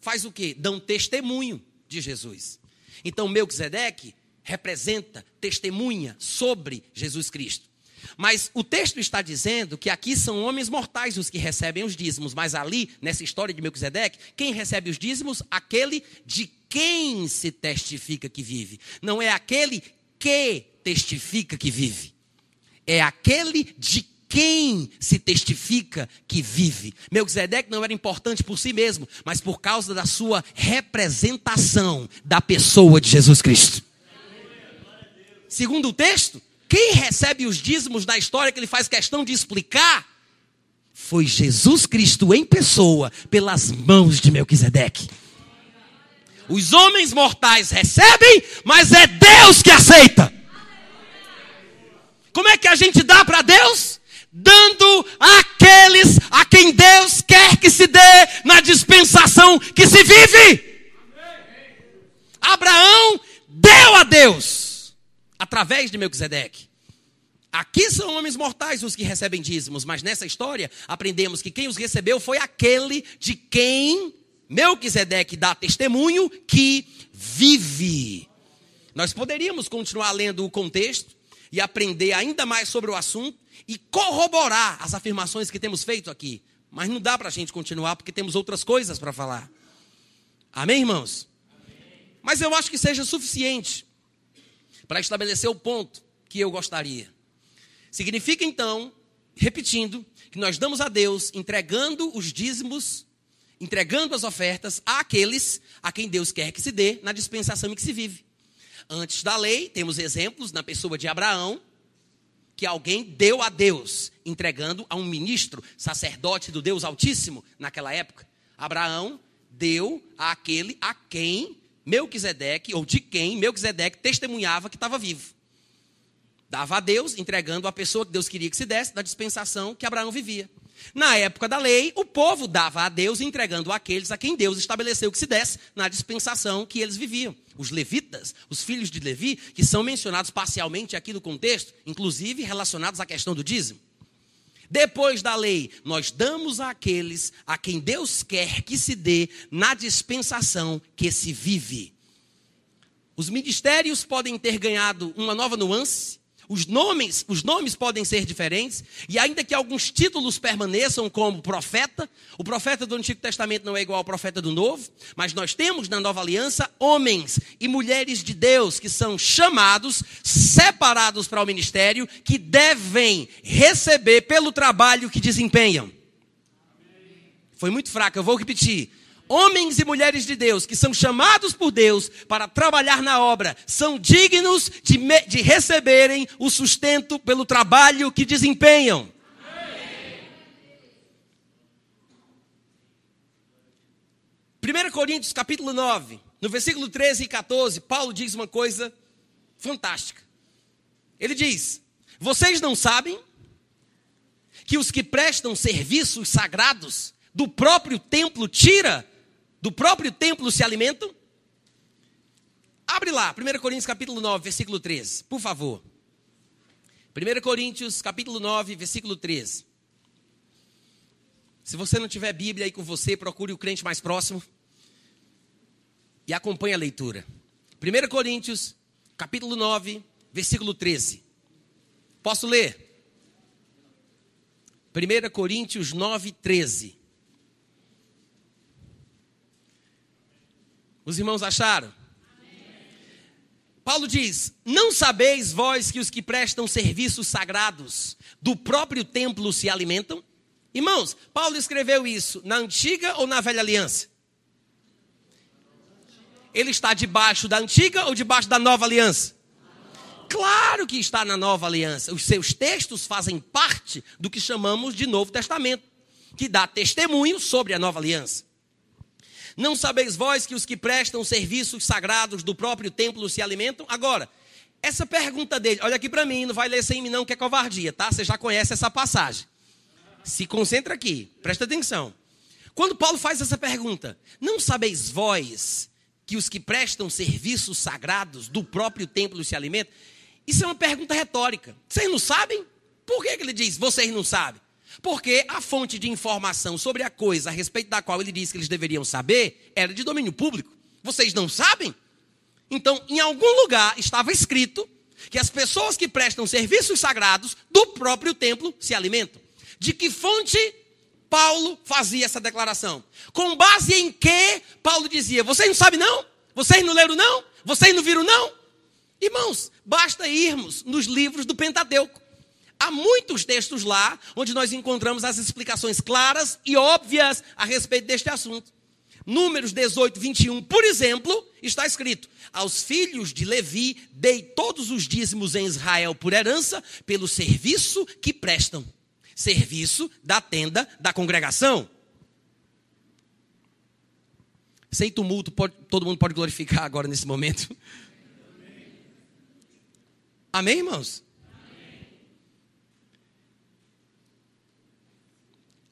faz o quê? Dão testemunho de Jesus. Então, Melquisedeque representa, testemunha sobre Jesus Cristo. Mas o texto está dizendo que aqui são homens mortais os que recebem os dízimos, mas ali, nessa história de Melquisedeque, quem recebe os dízimos? Aquele de quem se testifica que vive. Não é aquele que testifica que vive. É aquele de quem se testifica que vive. Melquisedeque não era importante por si mesmo, mas por causa da sua representação da pessoa de Jesus Cristo. Segundo o texto, quem recebe os dízimos da história que ele faz questão de explicar foi Jesus Cristo em pessoa, pelas mãos de Melquisedeque. Os homens mortais recebem, mas é Deus que aceita. Como é que a gente dá para Deus? Dando àqueles a quem Deus quer que se dê na dispensação que se vive. Abraão deu a Deus através de Melquisedeque. Aqui são homens mortais os que recebem dízimos, mas nessa história aprendemos que quem os recebeu foi aquele de quem Melquisedeque dá testemunho que vive. Nós poderíamos continuar lendo o contexto e aprender ainda mais sobre o assunto e corroborar as afirmações que temos feito aqui. Mas não dá para a gente continuar porque temos outras coisas para falar. Amém, irmãos? Amém. Mas eu acho que seja suficiente para estabelecer o ponto que eu gostaria. Significa então, repetindo, que nós damos a Deus entregando os dízimos, entregando as ofertas àqueles a quem Deus quer que se dê na dispensação em que se vive. Antes da lei, temos exemplos na pessoa de Abraão, que alguém deu a Deus, entregando a um ministro, sacerdote do Deus Altíssimo naquela época. Abraão deu àquele a quem Melquisedeque, ou de quem Melquisedeque testemunhava que estava vivo. Dava a Deus, entregando a pessoa que Deus queria que se desse, da dispensação que Abraão vivia. Na época da lei, o povo dava a Deus, entregando aqueles a quem Deus estabeleceu que se desse, na dispensação que eles viviam. Os levitas, os filhos de Levi, que são mencionados parcialmente aqui no contexto, inclusive relacionados à questão do dízimo. Depois da lei, nós damos àqueles a quem Deus quer que se dê na dispensação que se vive. Os ministérios podem ter ganhado uma nova nuance, Os nomes, os nomes podem ser diferentes, e ainda que alguns títulos permaneçam como profeta, o profeta do Antigo Testamento não é igual ao profeta do Novo, mas nós temos na Nova Aliança homens e mulheres de Deus que são chamados, separados para o ministério, que devem receber pelo trabalho que desempenham. Foi muito fraco, eu vou repetir homens e mulheres de Deus que são chamados por Deus para trabalhar na obra são dignos de, de receberem o sustento pelo trabalho que desempenham. Amém. 1 Coríntios capítulo 9, no versículo 13 e 14, Paulo diz uma coisa fantástica. Ele diz: Vocês não sabem que os que prestam serviços sagrados do próprio templo tira do próprio templo se alimentam? Abre lá, 1 Coríntios capítulo 9, versículo 13, por favor. 1 Coríntios capítulo 9, versículo 13. Se você não tiver Bíblia aí com você, procure o crente mais próximo e acompanhe a leitura. 1 Coríntios capítulo 9, versículo 13. Posso ler? 1 Coríntios 9, 13. Os irmãos acharam? Paulo diz: Não sabeis vós que os que prestam serviços sagrados do próprio templo se alimentam? Irmãos, Paulo escreveu isso na antiga ou na velha aliança? Ele está debaixo da antiga ou debaixo da nova aliança? Claro que está na nova aliança. Os seus textos fazem parte do que chamamos de Novo Testamento, que dá testemunho sobre a nova aliança. Não sabeis vós que os que prestam serviços sagrados do próprio templo se alimentam? Agora, essa pergunta dele, olha aqui para mim, não vai ler sem mim não, que é covardia, tá? Você já conhece essa passagem. Se concentra aqui, presta atenção. Quando Paulo faz essa pergunta, não sabeis vós que os que prestam serviços sagrados do próprio templo se alimentam? Isso é uma pergunta retórica. Vocês não sabem? Por que, que ele diz, vocês não sabem? Porque a fonte de informação sobre a coisa a respeito da qual ele disse que eles deveriam saber era de domínio público. Vocês não sabem? Então, em algum lugar estava escrito que as pessoas que prestam serviços sagrados do próprio templo se alimentam. De que fonte Paulo fazia essa declaração? Com base em que Paulo dizia: Vocês não sabem, não? Vocês não leram, não? Vocês não viram, não? Irmãos, basta irmos nos livros do Pentateuco. Há muitos textos lá onde nós encontramos as explicações claras e óbvias a respeito deste assunto. Números 18, 21, por exemplo, está escrito: Aos filhos de Levi dei todos os dízimos em Israel por herança, pelo serviço que prestam. Serviço da tenda da congregação. Sem tumulto, pode, todo mundo pode glorificar agora nesse momento. Amém, irmãos?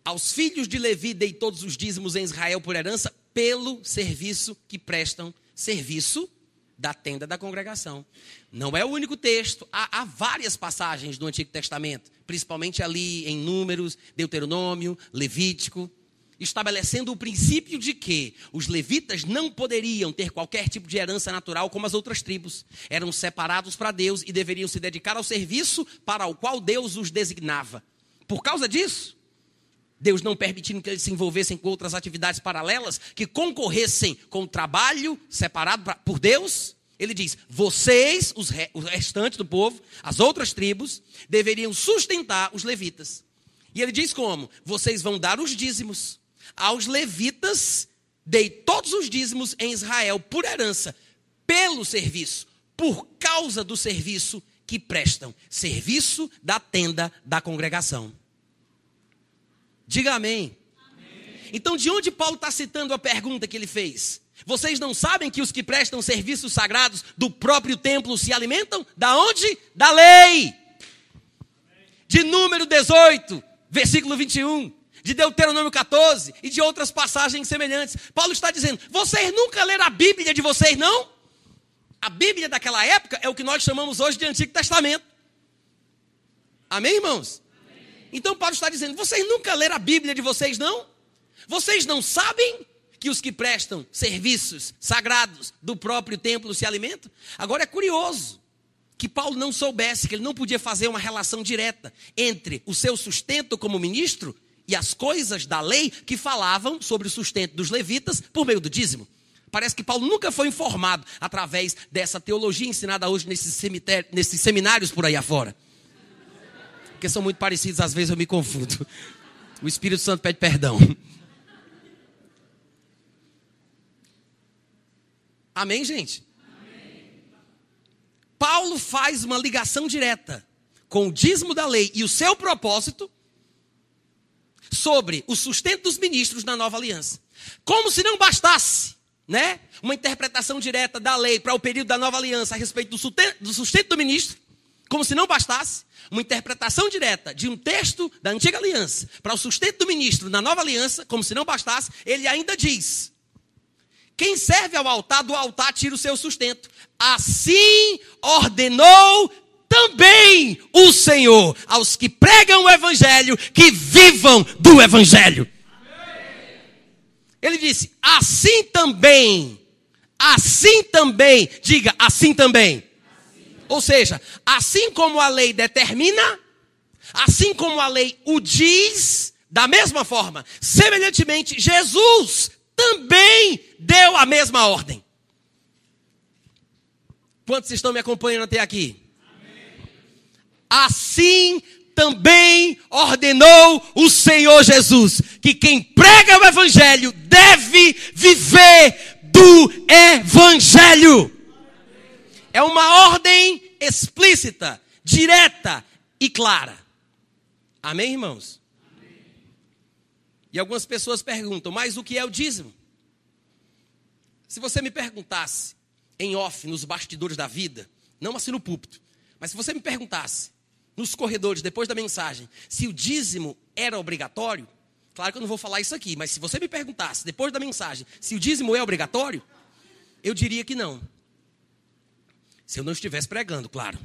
Aos filhos de Levi dei todos os dízimos em Israel por herança, pelo serviço que prestam serviço da tenda da congregação. Não é o único texto, há, há, várias passagens do Antigo Testamento, principalmente ali em Números, Deuteronômio, Levítico, estabelecendo o princípio de que os levitas não poderiam ter qualquer tipo de herança natural como as outras tribos. Eram separados para Deus e deveriam se dedicar ao serviço para o qual Deus os designava. Por causa disso, Deus não permitindo que eles se envolvessem com outras atividades paralelas, que concorressem com o trabalho separado pra, por Deus. Ele diz: vocês, os, re, os restantes do povo, as outras tribos, deveriam sustentar os levitas. E ele diz como? Vocês vão dar os dízimos. Aos levitas, dei todos os dízimos em Israel por herança, pelo serviço, por causa do serviço que prestam serviço da tenda da congregação. Diga amém. amém. Então, de onde Paulo está citando a pergunta que ele fez? Vocês não sabem que os que prestam serviços sagrados do próprio templo se alimentam? Da onde? Da lei. De número 18, versículo 21. De Deuteronômio 14 e de outras passagens semelhantes. Paulo está dizendo: vocês nunca leram a Bíblia de vocês, não? A Bíblia daquela época é o que nós chamamos hoje de Antigo Testamento. Amém, irmãos? Então Paulo está dizendo: vocês nunca leram a Bíblia de vocês, não? Vocês não sabem que os que prestam serviços sagrados do próprio templo se alimentam? Agora é curioso que Paulo não soubesse que ele não podia fazer uma relação direta entre o seu sustento como ministro e as coisas da lei que falavam sobre o sustento dos levitas por meio do dízimo. Parece que Paulo nunca foi informado através dessa teologia ensinada hoje nesses, nesses seminários por aí afora. Porque são muito parecidos, às vezes eu me confundo. O Espírito Santo pede perdão. Amém, gente? Amém. Paulo faz uma ligação direta com o dízimo da lei e o seu propósito sobre o sustento dos ministros na nova aliança. Como se não bastasse, né? Uma interpretação direta da lei para o período da nova aliança a respeito do sustento, do ministro, como se não bastasse, uma interpretação direta de um texto da antiga aliança para o sustento do ministro na nova aliança, como se não bastasse, ele ainda diz: quem serve ao altar, do altar tira o seu sustento. Assim ordenou também o Senhor aos que pregam o Evangelho que vivam do Evangelho. Ele disse: assim também, assim também, diga assim também. Ou seja, assim como a lei determina, assim como a lei o diz, da mesma forma, semelhantemente, Jesus também deu a mesma ordem. Quantos estão me acompanhando até aqui? Assim também ordenou o Senhor Jesus que quem prega o Evangelho deve viver do Evangelho. É uma ordem explícita, direta e clara. Amém, irmãos? Amém. E algumas pessoas perguntam, mas o que é o dízimo? Se você me perguntasse em off, nos bastidores da vida, não assim no púlpito, mas se você me perguntasse nos corredores, depois da mensagem, se o dízimo era obrigatório, claro que eu não vou falar isso aqui, mas se você me perguntasse, depois da mensagem, se o dízimo é obrigatório, eu diria que não. Se eu não estivesse pregando, claro.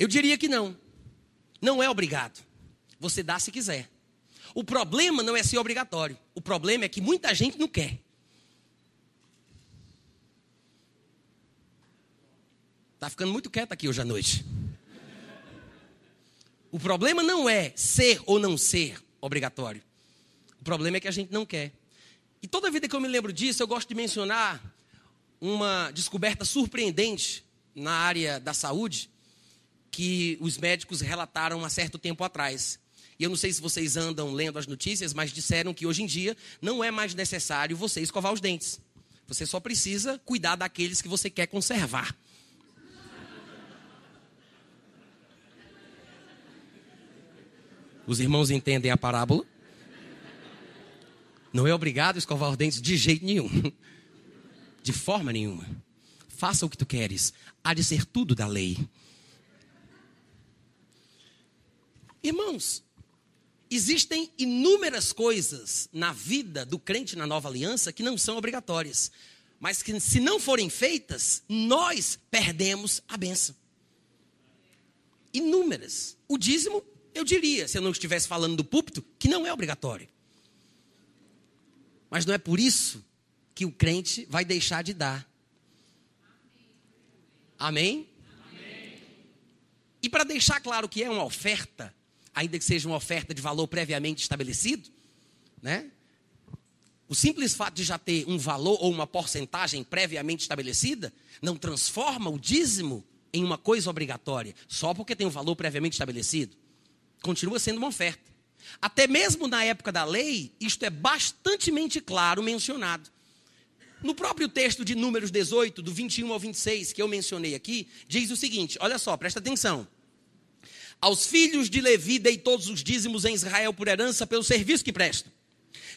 Eu diria que não. Não é obrigado. Você dá se quiser. O problema não é ser obrigatório. O problema é que muita gente não quer. Está ficando muito quieto aqui hoje à noite. O problema não é ser ou não ser obrigatório. O problema é que a gente não quer. E toda vida que eu me lembro disso, eu gosto de mencionar uma descoberta surpreendente na área da saúde que os médicos relataram há certo tempo atrás. E eu não sei se vocês andam lendo as notícias, mas disseram que hoje em dia não é mais necessário você escovar os dentes. Você só precisa cuidar daqueles que você quer conservar. Os irmãos entendem a parábola? Não é obrigado a escovar os dentes de jeito nenhum. De forma nenhuma. Faça o que tu queres. Há de ser tudo da lei. Irmãos, existem inúmeras coisas na vida do crente na nova aliança que não são obrigatórias. Mas que, se não forem feitas, nós perdemos a benção. Inúmeras. O dízimo eu diria, se eu não estivesse falando do púlpito, que não é obrigatório. Mas não é por isso que o crente vai deixar de dar. Amém? Amém. E para deixar claro que é uma oferta, ainda que seja uma oferta de valor previamente estabelecido, né? O simples fato de já ter um valor ou uma porcentagem previamente estabelecida não transforma o dízimo em uma coisa obrigatória, só porque tem um valor previamente estabelecido continua sendo uma oferta. Até mesmo na época da lei, isto é bastantemente claro mencionado. No próprio texto de Números 18, do 21 ao 26, que eu mencionei aqui, diz o seguinte: olha só, presta atenção. Aos filhos de Levi dei todos os dízimos em Israel por herança pelo serviço que prestam.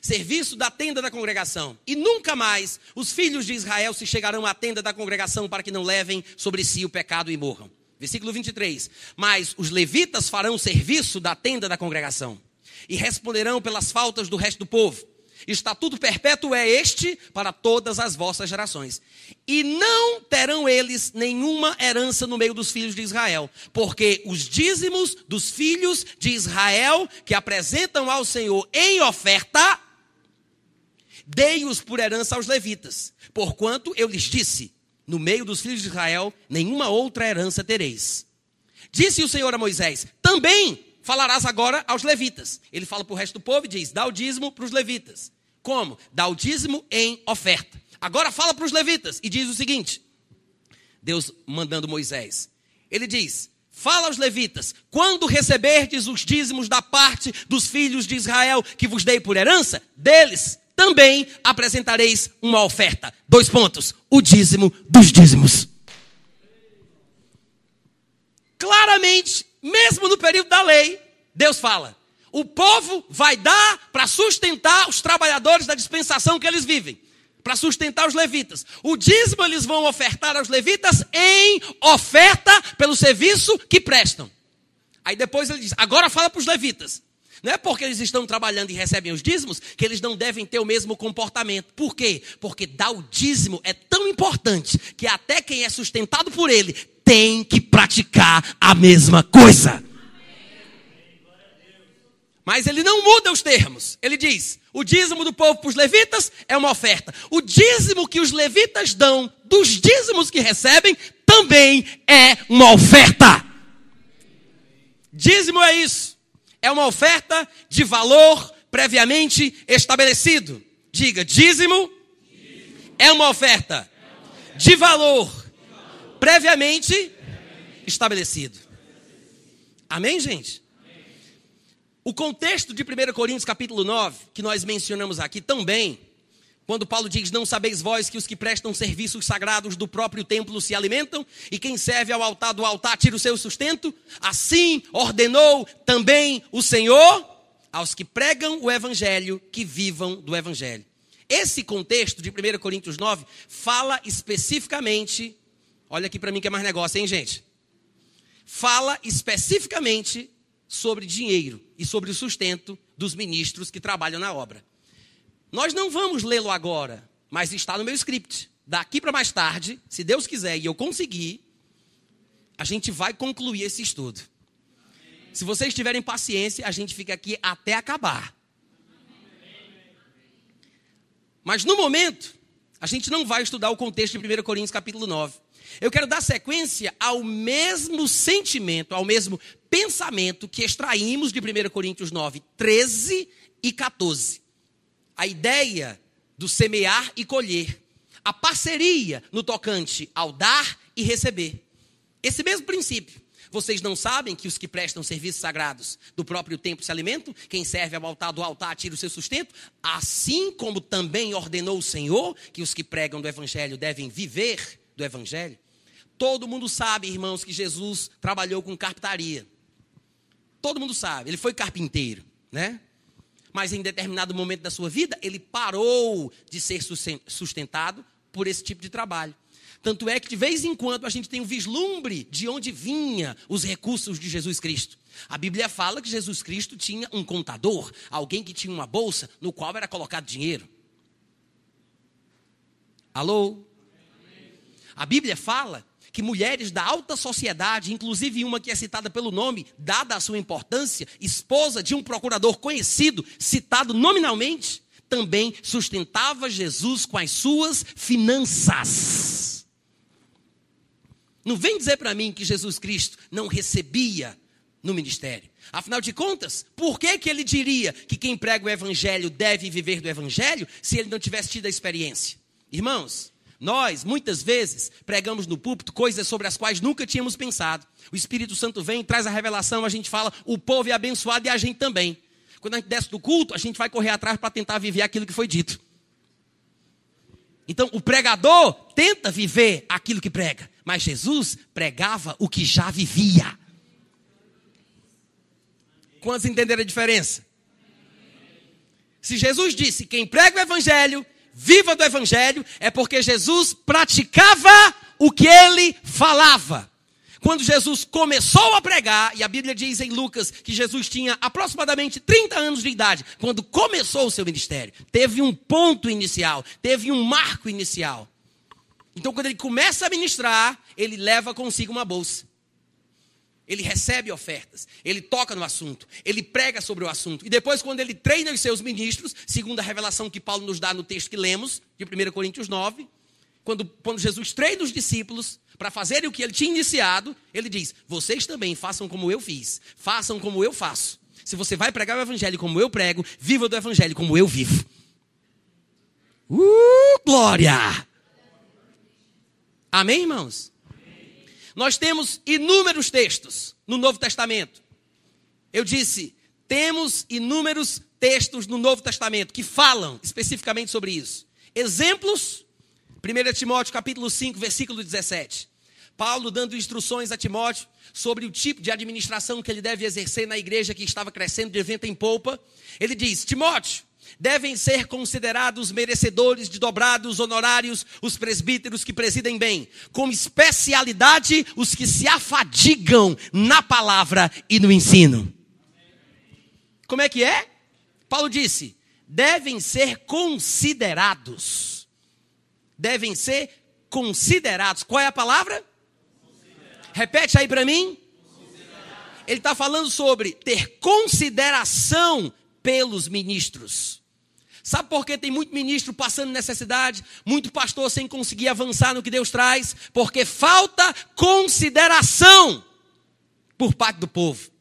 Serviço da tenda da congregação. E nunca mais os filhos de Israel se chegarão à tenda da congregação para que não levem sobre si o pecado e morram. Versículo 23. Mas os levitas farão serviço da tenda da congregação e responderão pelas faltas do resto do povo. Estatuto perpétuo é este para todas as vossas gerações. E não terão eles nenhuma herança no meio dos filhos de Israel, porque os dízimos dos filhos de Israel que apresentam ao Senhor em oferta, dei-os por herança aos levitas, porquanto eu lhes disse: No meio dos filhos de Israel, nenhuma outra herança tereis. Disse o Senhor a Moisés: Também falarás agora aos levitas. Ele fala para o resto do povo e diz: Dá o dízimo para os levitas. Como? Dá o dízimo em oferta. Agora fala para os levitas e diz o seguinte: Deus mandando Moisés. Ele diz: Fala aos levitas: quando receberdes os dízimos da parte dos filhos de Israel que vos dei por herança, deles também apresentareis uma oferta. Dois pontos: o dízimo dos dízimos. Claramente, mesmo no período da lei, Deus fala: o povo vai dar para sustentar os trabalhadores da dispensação que eles vivem, para sustentar os levitas. O dízimo eles vão ofertar aos levitas em oferta pelo serviço que prestam. Aí depois ele diz: agora fala para os levitas. Não é porque eles estão trabalhando e recebem os dízimos que eles não devem ter o mesmo comportamento. Por quê? Porque dar o dízimo é tão importante que até quem é sustentado por ele tem que praticar a mesma coisa. Mas ele não muda os termos. Ele diz: o dízimo do povo para os levitas é uma oferta. O dízimo que os levitas dão dos dízimos que recebem também é uma oferta. Dízimo é isso é uma oferta de valor previamente estabelecido. Diga, dízimo, é uma oferta de valor previamente estabelecido. Amém, gente? O contexto de 1 Coríntios capítulo 9, que nós mencionamos aqui também, quando Paulo diz: Não sabeis vós que os que prestam serviços sagrados do próprio templo se alimentam, e quem serve ao altar do altar tira o seu sustento? Assim ordenou também o Senhor aos que pregam o evangelho que vivam do evangelho. Esse contexto de 1 Coríntios 9 fala especificamente, olha aqui para mim que é mais negócio, hein, gente? Fala especificamente sobre dinheiro e sobre o sustento dos ministros que trabalham na obra. Nós não vamos lê-lo agora, mas está no meu script. Daqui para mais tarde, se Deus quiser e eu conseguir, a gente vai concluir esse estudo. Se vocês tiverem paciência, a gente fica aqui até acabar. Mas no momento, a gente não vai estudar o contexto de 1 Coríntios capítulo 9. Eu quero dar sequência ao mesmo sentimento, ao mesmo pensamento que extraímos de 1 Coríntios 9, 13 e 14 a ideia do semear e colher, a parceria no tocante ao dar e receber. Esse mesmo princípio. Vocês não sabem que os que prestam serviços sagrados do próprio templo se alimentam? Quem serve ao altar do altar tira o seu sustento? Assim como também ordenou o Senhor que os que pregam do evangelho devem viver do evangelho? Todo mundo sabe, irmãos, que Jesus trabalhou com carpintaria. Todo mundo sabe, ele foi carpinteiro, né? mas em determinado momento da sua vida, ele parou de ser sustentado por esse tipo de trabalho. Tanto é que de vez em quando a gente tem um vislumbre de onde vinha os recursos de Jesus Cristo. A Bíblia fala que Jesus Cristo tinha um contador, alguém que tinha uma bolsa no qual era colocado dinheiro. Alô? A Bíblia fala que mulheres da alta sociedade, inclusive uma que é citada pelo nome, dada a sua importância, esposa de um procurador conhecido, citado nominalmente, também sustentava Jesus com as suas finanças. Não vem dizer para mim que Jesus Cristo não recebia no ministério. Afinal de contas, por que, que ele diria que quem prega o evangelho deve viver do evangelho se ele não tivesse tido a experiência? Irmãos, nós, muitas vezes, pregamos no púlpito coisas sobre as quais nunca tínhamos pensado. O Espírito Santo vem, traz a revelação, a gente fala, o povo é abençoado e a gente também. Quando a gente desce do culto, a gente vai correr atrás para tentar viver aquilo que foi dito. Então, o pregador tenta viver aquilo que prega, mas Jesus pregava o que já vivia. Quantos entenderam a diferença? Se Jesus disse: quem prega o evangelho viva do Evangelho é porque Jesus praticava o que ele falava. Quando Jesus começou a pregar, e a Bíblia diz em Lucas que Jesus tinha aproximadamente 30 anos de idade, quando começou o seu ministério, teve um ponto inicial, teve um marco inicial. Então, quando ele começa a ministrar, ele leva consigo uma bolsa ele recebe ofertas, ele toca no assunto, ele prega sobre o assunto. E depois, quando ele treina os seus ministros, segundo a revelação que Paulo nos dá no texto que lemos, de 1 Coríntios 9, quando, quando Jesus treina os discípulos para fazerem o que ele tinha iniciado, ele diz: Vocês também façam como eu fiz, façam como eu faço. Se você vai pregar o evangelho como eu prego, viva do evangelho como eu vivo. Uh, glória! Amém, irmãos? Nós temos inúmeros textos no Novo Testamento. Eu disse, temos inúmeros textos no Novo Testamento que falam especificamente sobre isso. Exemplos, 1 Timóteo capítulo 5, versículo 17. Paulo dando instruções a Timóteo sobre o tipo de administração que ele deve exercer na igreja que estava crescendo de vento em polpa. Ele diz: Timóteo, devem ser considerados merecedores de dobrados honorários os presbíteros que presidem bem, com especialidade os que se afadigam na palavra e no ensino. Como é que é? Paulo disse: devem ser considerados. Devem ser considerados. Qual é a palavra? Repete aí para mim. Ele está falando sobre ter consideração pelos ministros. Sabe por que tem muito ministro passando necessidade, muito pastor sem conseguir avançar no que Deus traz? Porque falta consideração por parte do povo.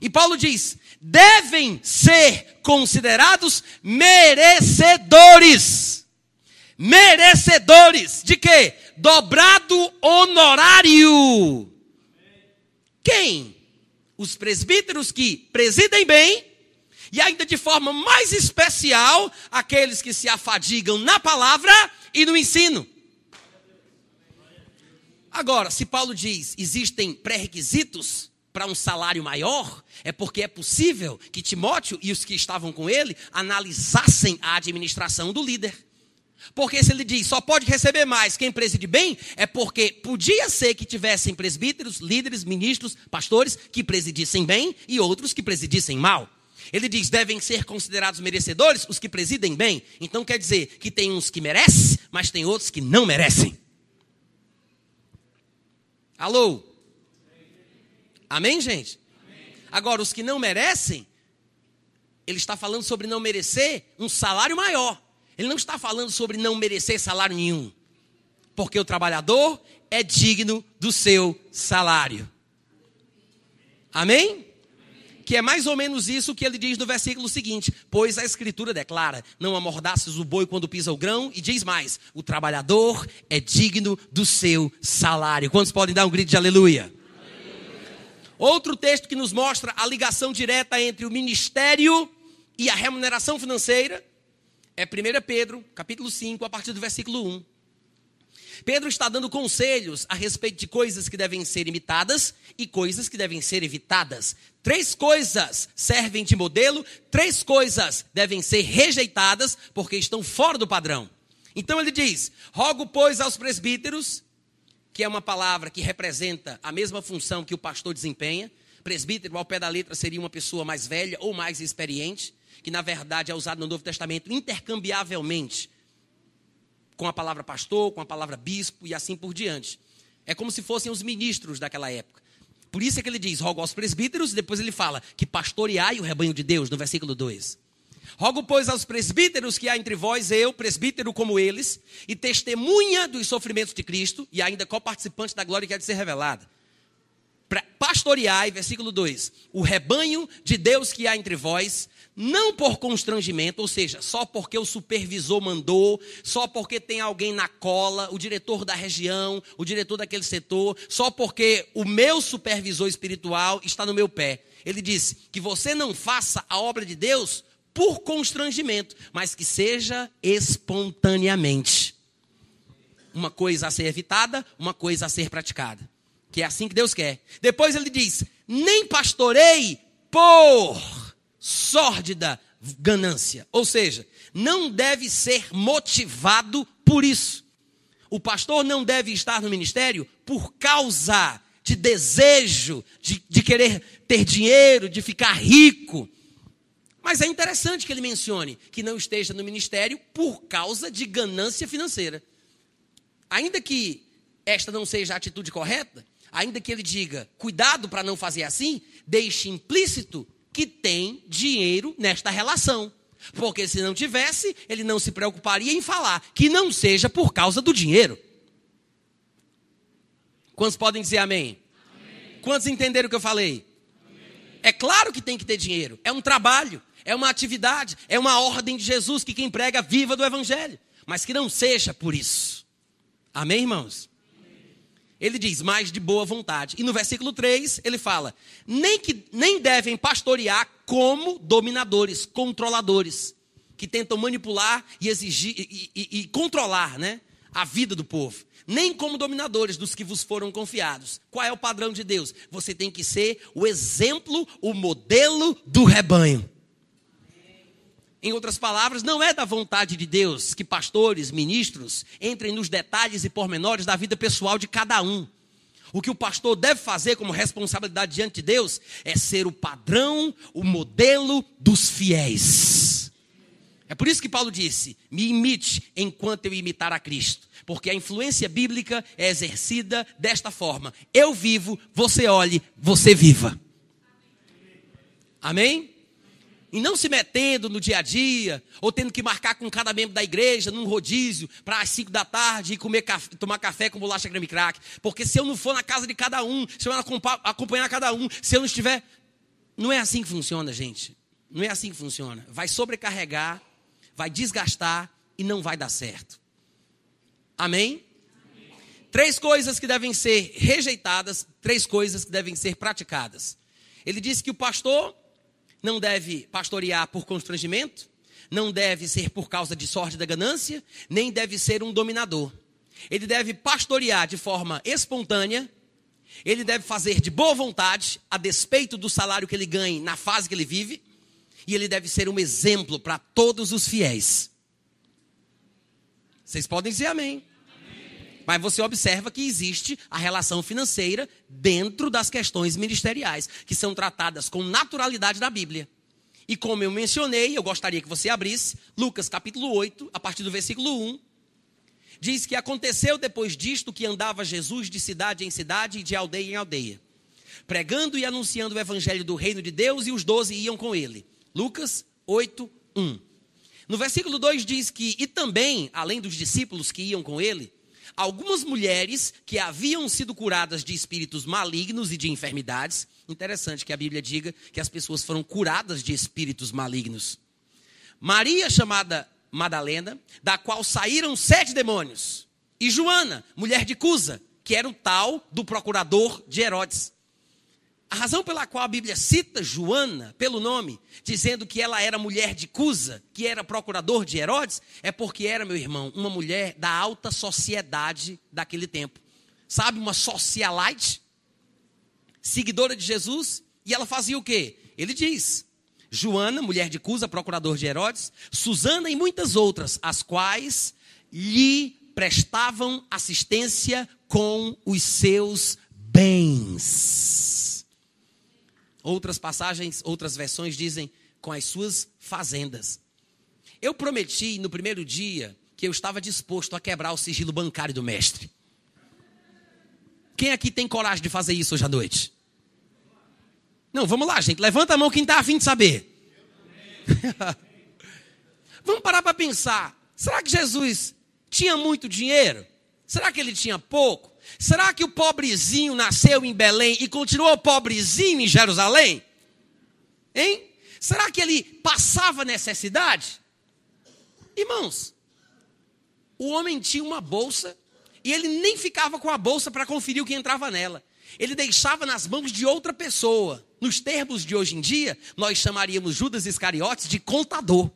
E Paulo diz: devem ser considerados merecedores. Merecedores de quê? Dobrado honorário. Quem? Os presbíteros que presidem bem e ainda de forma mais especial aqueles que se afadigam na palavra e no ensino. Agora, se Paulo diz existem pré-requisitos para um salário maior, é porque é possível que Timóteo e os que estavam com ele analisassem a administração do líder. Porque se ele diz só pode receber mais quem preside bem, é porque podia ser que tivessem presbíteros, líderes, ministros, pastores que presidissem bem e outros que presidissem mal. Ele diz: devem ser considerados merecedores os que presidem bem. Então quer dizer que tem uns que merecem, mas tem outros que não merecem. Alô? Amém, gente? Agora, os que não merecem, ele está falando sobre não merecer um salário maior. Ele não está falando sobre não merecer salário nenhum. Porque o trabalhador é digno do seu salário. Amém? Que é mais ou menos isso que ele diz no versículo seguinte: Pois a Escritura declara: Não amordaces o boi quando pisa o grão, e diz mais: O trabalhador é digno do seu salário. Quantos podem dar um grito de aleluia. Outro texto que nos mostra a ligação direta entre o ministério e a remuneração financeira é 1 Pedro, capítulo 5, a partir do versículo 1. Pedro está dando conselhos a respeito de coisas que devem ser imitadas e coisas que devem ser evitadas. Três coisas servem de modelo, três coisas devem ser rejeitadas porque estão fora do padrão. Então ele diz: Rogo, pois, aos presbíteros, que é uma palavra que representa a mesma função que o pastor desempenha. Presbítero, ao pé da letra, seria uma pessoa mais velha ou mais experiente que na verdade é usado no Novo Testamento intercambiavelmente com a palavra pastor, com a palavra bispo e assim por diante. É como se fossem os ministros daquela época. Por isso é que ele diz: rogo aos presbíteros, depois ele fala que pastoreai o rebanho de Deus, no versículo 2. Rogo, pois, aos presbíteros que há entre vós, eu, presbítero como eles, e testemunha dos sofrimentos de Cristo, e ainda co-participante da glória que há de ser revelada. Pastoreai, versículo 2, o rebanho de Deus que há entre vós, não por constrangimento, ou seja, só porque o supervisor mandou, só porque tem alguém na cola, o diretor da região, o diretor daquele setor, só porque o meu supervisor espiritual está no meu pé. Ele disse que você não faça a obra de Deus por constrangimento, mas que seja espontaneamente. Uma coisa a ser evitada, uma coisa a ser praticada. Que é assim que Deus quer. Depois ele diz: nem pastorei por sórdida ganância. Ou seja, não deve ser motivado por isso. O pastor não deve estar no ministério por causa de desejo, de, de querer ter dinheiro, de ficar rico. Mas é interessante que ele mencione que não esteja no ministério por causa de ganância financeira. Ainda que esta não seja a atitude correta, ainda que ele diga, cuidado para não fazer assim, deixe implícito que tem dinheiro nesta relação. Porque se não tivesse, ele não se preocuparia em falar que não seja por causa do dinheiro. Quantos podem dizer amém? amém. Quantos entenderam o que eu falei? Amém. É claro que tem que ter dinheiro. É um trabalho, é uma atividade, é uma ordem de Jesus que quem prega viva do Evangelho. Mas que não seja por isso. Amém, irmãos? Ele diz, mais de boa vontade. E no versículo 3, ele fala: nem, que, nem devem pastorear como dominadores, controladores, que tentam manipular e exigir e, e, e controlar né, a vida do povo nem como dominadores dos que vos foram confiados. Qual é o padrão de Deus? Você tem que ser o exemplo, o modelo do rebanho. Em outras palavras, não é da vontade de Deus que pastores, ministros entrem nos detalhes e pormenores da vida pessoal de cada um. O que o pastor deve fazer como responsabilidade diante de Deus é ser o padrão, o modelo dos fiéis. É por isso que Paulo disse: me imite enquanto eu imitar a Cristo porque a influência bíblica é exercida desta forma: eu vivo, você olhe, você viva. Amém? E não se metendo no dia a dia, ou tendo que marcar com cada membro da igreja num rodízio para as 5 da tarde e comer café, tomar café com bolacha creme crack. Porque se eu não for na casa de cada um, se eu não acompanhar cada um, se eu não estiver. Não é assim que funciona, gente. Não é assim que funciona. Vai sobrecarregar, vai desgastar e não vai dar certo. Amém? Três coisas que devem ser rejeitadas, três coisas que devem ser praticadas. Ele disse que o pastor não deve pastorear por constrangimento, não deve ser por causa de sorte da ganância, nem deve ser um dominador. Ele deve pastorear de forma espontânea, ele deve fazer de boa vontade, a despeito do salário que ele ganhe na fase que ele vive, e ele deve ser um exemplo para todos os fiéis. Vocês podem dizer amém. Mas você observa que existe a relação financeira dentro das questões ministeriais, que são tratadas com naturalidade da Bíblia. E como eu mencionei, eu gostaria que você abrisse Lucas capítulo 8, a partir do versículo 1. Diz que aconteceu depois disto que andava Jesus de cidade em cidade e de aldeia em aldeia, pregando e anunciando o evangelho do reino de Deus, e os doze iam com ele. Lucas 8, 1. No versículo 2 diz que, e também, além dos discípulos que iam com ele, algumas mulheres que haviam sido curadas de espíritos malignos e de enfermidades. Interessante que a Bíblia diga que as pessoas foram curadas de espíritos malignos. Maria, chamada Madalena, da qual saíram sete demônios. E Joana, mulher de Cusa, que era o tal do procurador de Herodes. A razão pela qual a Bíblia cita Joana pelo nome, dizendo que ela era mulher de Cusa, que era procurador de Herodes, é porque era, meu irmão, uma mulher da alta sociedade daquele tempo. Sabe, uma socialite, seguidora de Jesus, e ela fazia o quê? Ele diz: Joana, mulher de Cusa, procurador de Herodes, Susana e muitas outras, as quais lhe prestavam assistência com os seus bens. Outras passagens, outras versões dizem com as suas fazendas. Eu prometi no primeiro dia que eu estava disposto a quebrar o sigilo bancário do mestre. Quem aqui tem coragem de fazer isso hoje à noite? Não, vamos lá, gente. Levanta a mão quem está afim de saber. vamos parar para pensar. Será que Jesus tinha muito dinheiro? Será que ele tinha pouco? Será que o pobrezinho nasceu em Belém e continuou pobrezinho em Jerusalém? Hein? Será que ele passava necessidade? Irmãos, o homem tinha uma bolsa e ele nem ficava com a bolsa para conferir o que entrava nela. Ele deixava nas mãos de outra pessoa. Nos termos de hoje em dia, nós chamaríamos Judas Iscariotes de contador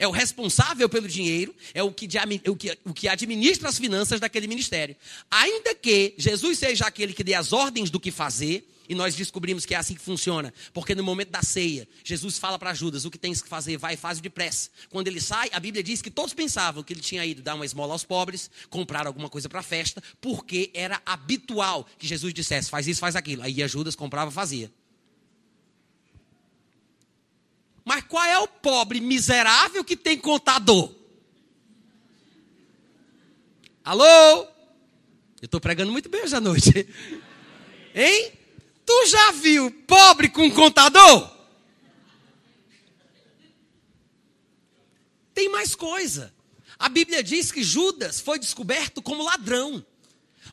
é o responsável pelo dinheiro, é o que, o, que, o que administra as finanças daquele ministério. Ainda que Jesus seja aquele que dê as ordens do que fazer, e nós descobrimos que é assim que funciona, porque no momento da ceia, Jesus fala para Judas: o que tens que fazer, vai e faz depressa. Quando ele sai, a Bíblia diz que todos pensavam que ele tinha ido dar uma esmola aos pobres, comprar alguma coisa para a festa, porque era habitual que Jesus dissesse: faz isso, faz aquilo. Aí Judas comprava, fazia. Mas qual é o pobre miserável que tem contador? Alô? Eu estou pregando muito bem hoje à noite. Hein? Tu já viu pobre com contador? Tem mais coisa. A Bíblia diz que Judas foi descoberto como ladrão.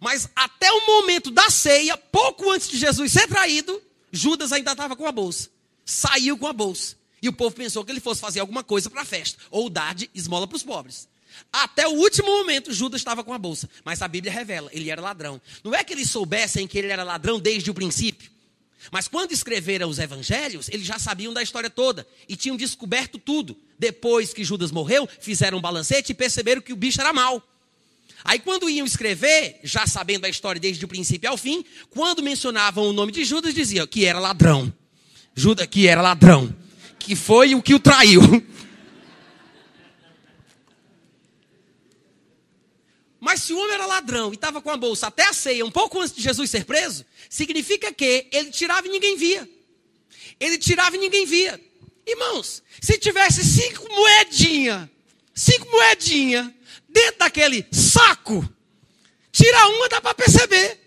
Mas até o momento da ceia, pouco antes de Jesus ser traído, Judas ainda estava com a bolsa. Saiu com a bolsa. E o povo pensou que ele fosse fazer alguma coisa para a festa, ou dar de esmola para os pobres. Até o último momento, Judas estava com a bolsa. Mas a Bíblia revela, ele era ladrão. Não é que eles soubessem que ele era ladrão desde o princípio. Mas quando escreveram os evangelhos, eles já sabiam da história toda e tinham descoberto tudo. Depois que Judas morreu, fizeram um balancete e perceberam que o bicho era mau. Aí, quando iam escrever, já sabendo a história desde o princípio ao fim, quando mencionavam o nome de Judas, diziam que era ladrão. Judas que era ladrão. Que foi o que o traiu. Mas se o homem era ladrão e estava com a bolsa até a ceia, um pouco antes de Jesus ser preso, significa que ele tirava e ninguém via. Ele tirava e ninguém via. Irmãos, se tivesse cinco moedinhas, cinco moedinhas dentro daquele saco, tira uma, dá para perceber.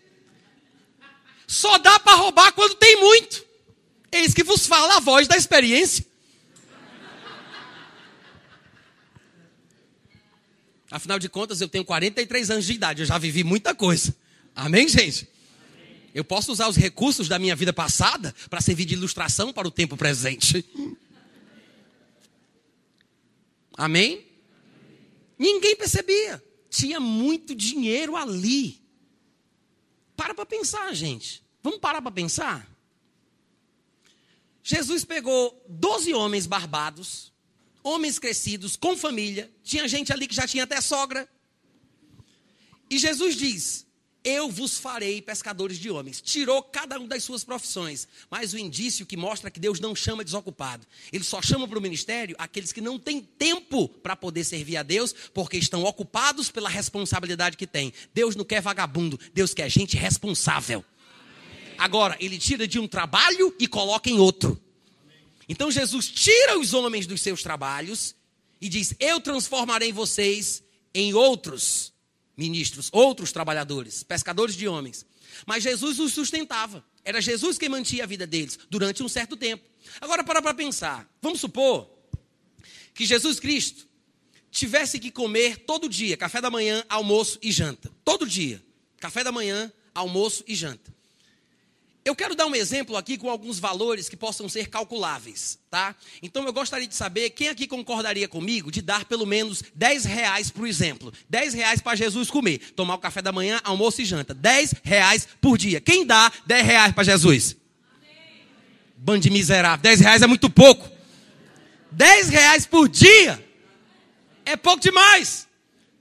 Só dá para roubar quando tem muito. Eis que vos fala a voz da experiência. Afinal de contas, eu tenho 43 anos de idade, eu já vivi muita coisa. Amém, gente? Eu posso usar os recursos da minha vida passada para servir de ilustração para o tempo presente. Amém? Ninguém percebia. Tinha muito dinheiro ali. Para para pensar, gente. Vamos parar para pensar? Jesus pegou 12 homens barbados, homens crescidos, com família, tinha gente ali que já tinha até sogra. E Jesus diz: Eu vos farei pescadores de homens. Tirou cada um das suas profissões, mas o indício que mostra que Deus não chama desocupado. Ele só chama para o ministério aqueles que não têm tempo para poder servir a Deus, porque estão ocupados pela responsabilidade que têm. Deus não quer vagabundo, Deus quer gente responsável. Agora, ele tira de um trabalho e coloca em outro. Então Jesus tira os homens dos seus trabalhos e diz: Eu transformarei vocês em outros ministros, outros trabalhadores, pescadores de homens. Mas Jesus os sustentava. Era Jesus quem mantinha a vida deles durante um certo tempo. Agora, para para pensar. Vamos supor que Jesus Cristo tivesse que comer todo dia, café da manhã, almoço e janta. Todo dia. Café da manhã, almoço e janta. Eu quero dar um exemplo aqui com alguns valores que possam ser calculáveis, tá? Então eu gostaria de saber quem aqui concordaria comigo de dar pelo menos 10 reais por exemplo. 10 reais para Jesus comer, tomar o café da manhã, almoço e janta. 10 reais por dia. Quem dá 10 reais para Jesus? Bando de miserável. 10 reais é muito pouco. 10 reais por dia é pouco demais.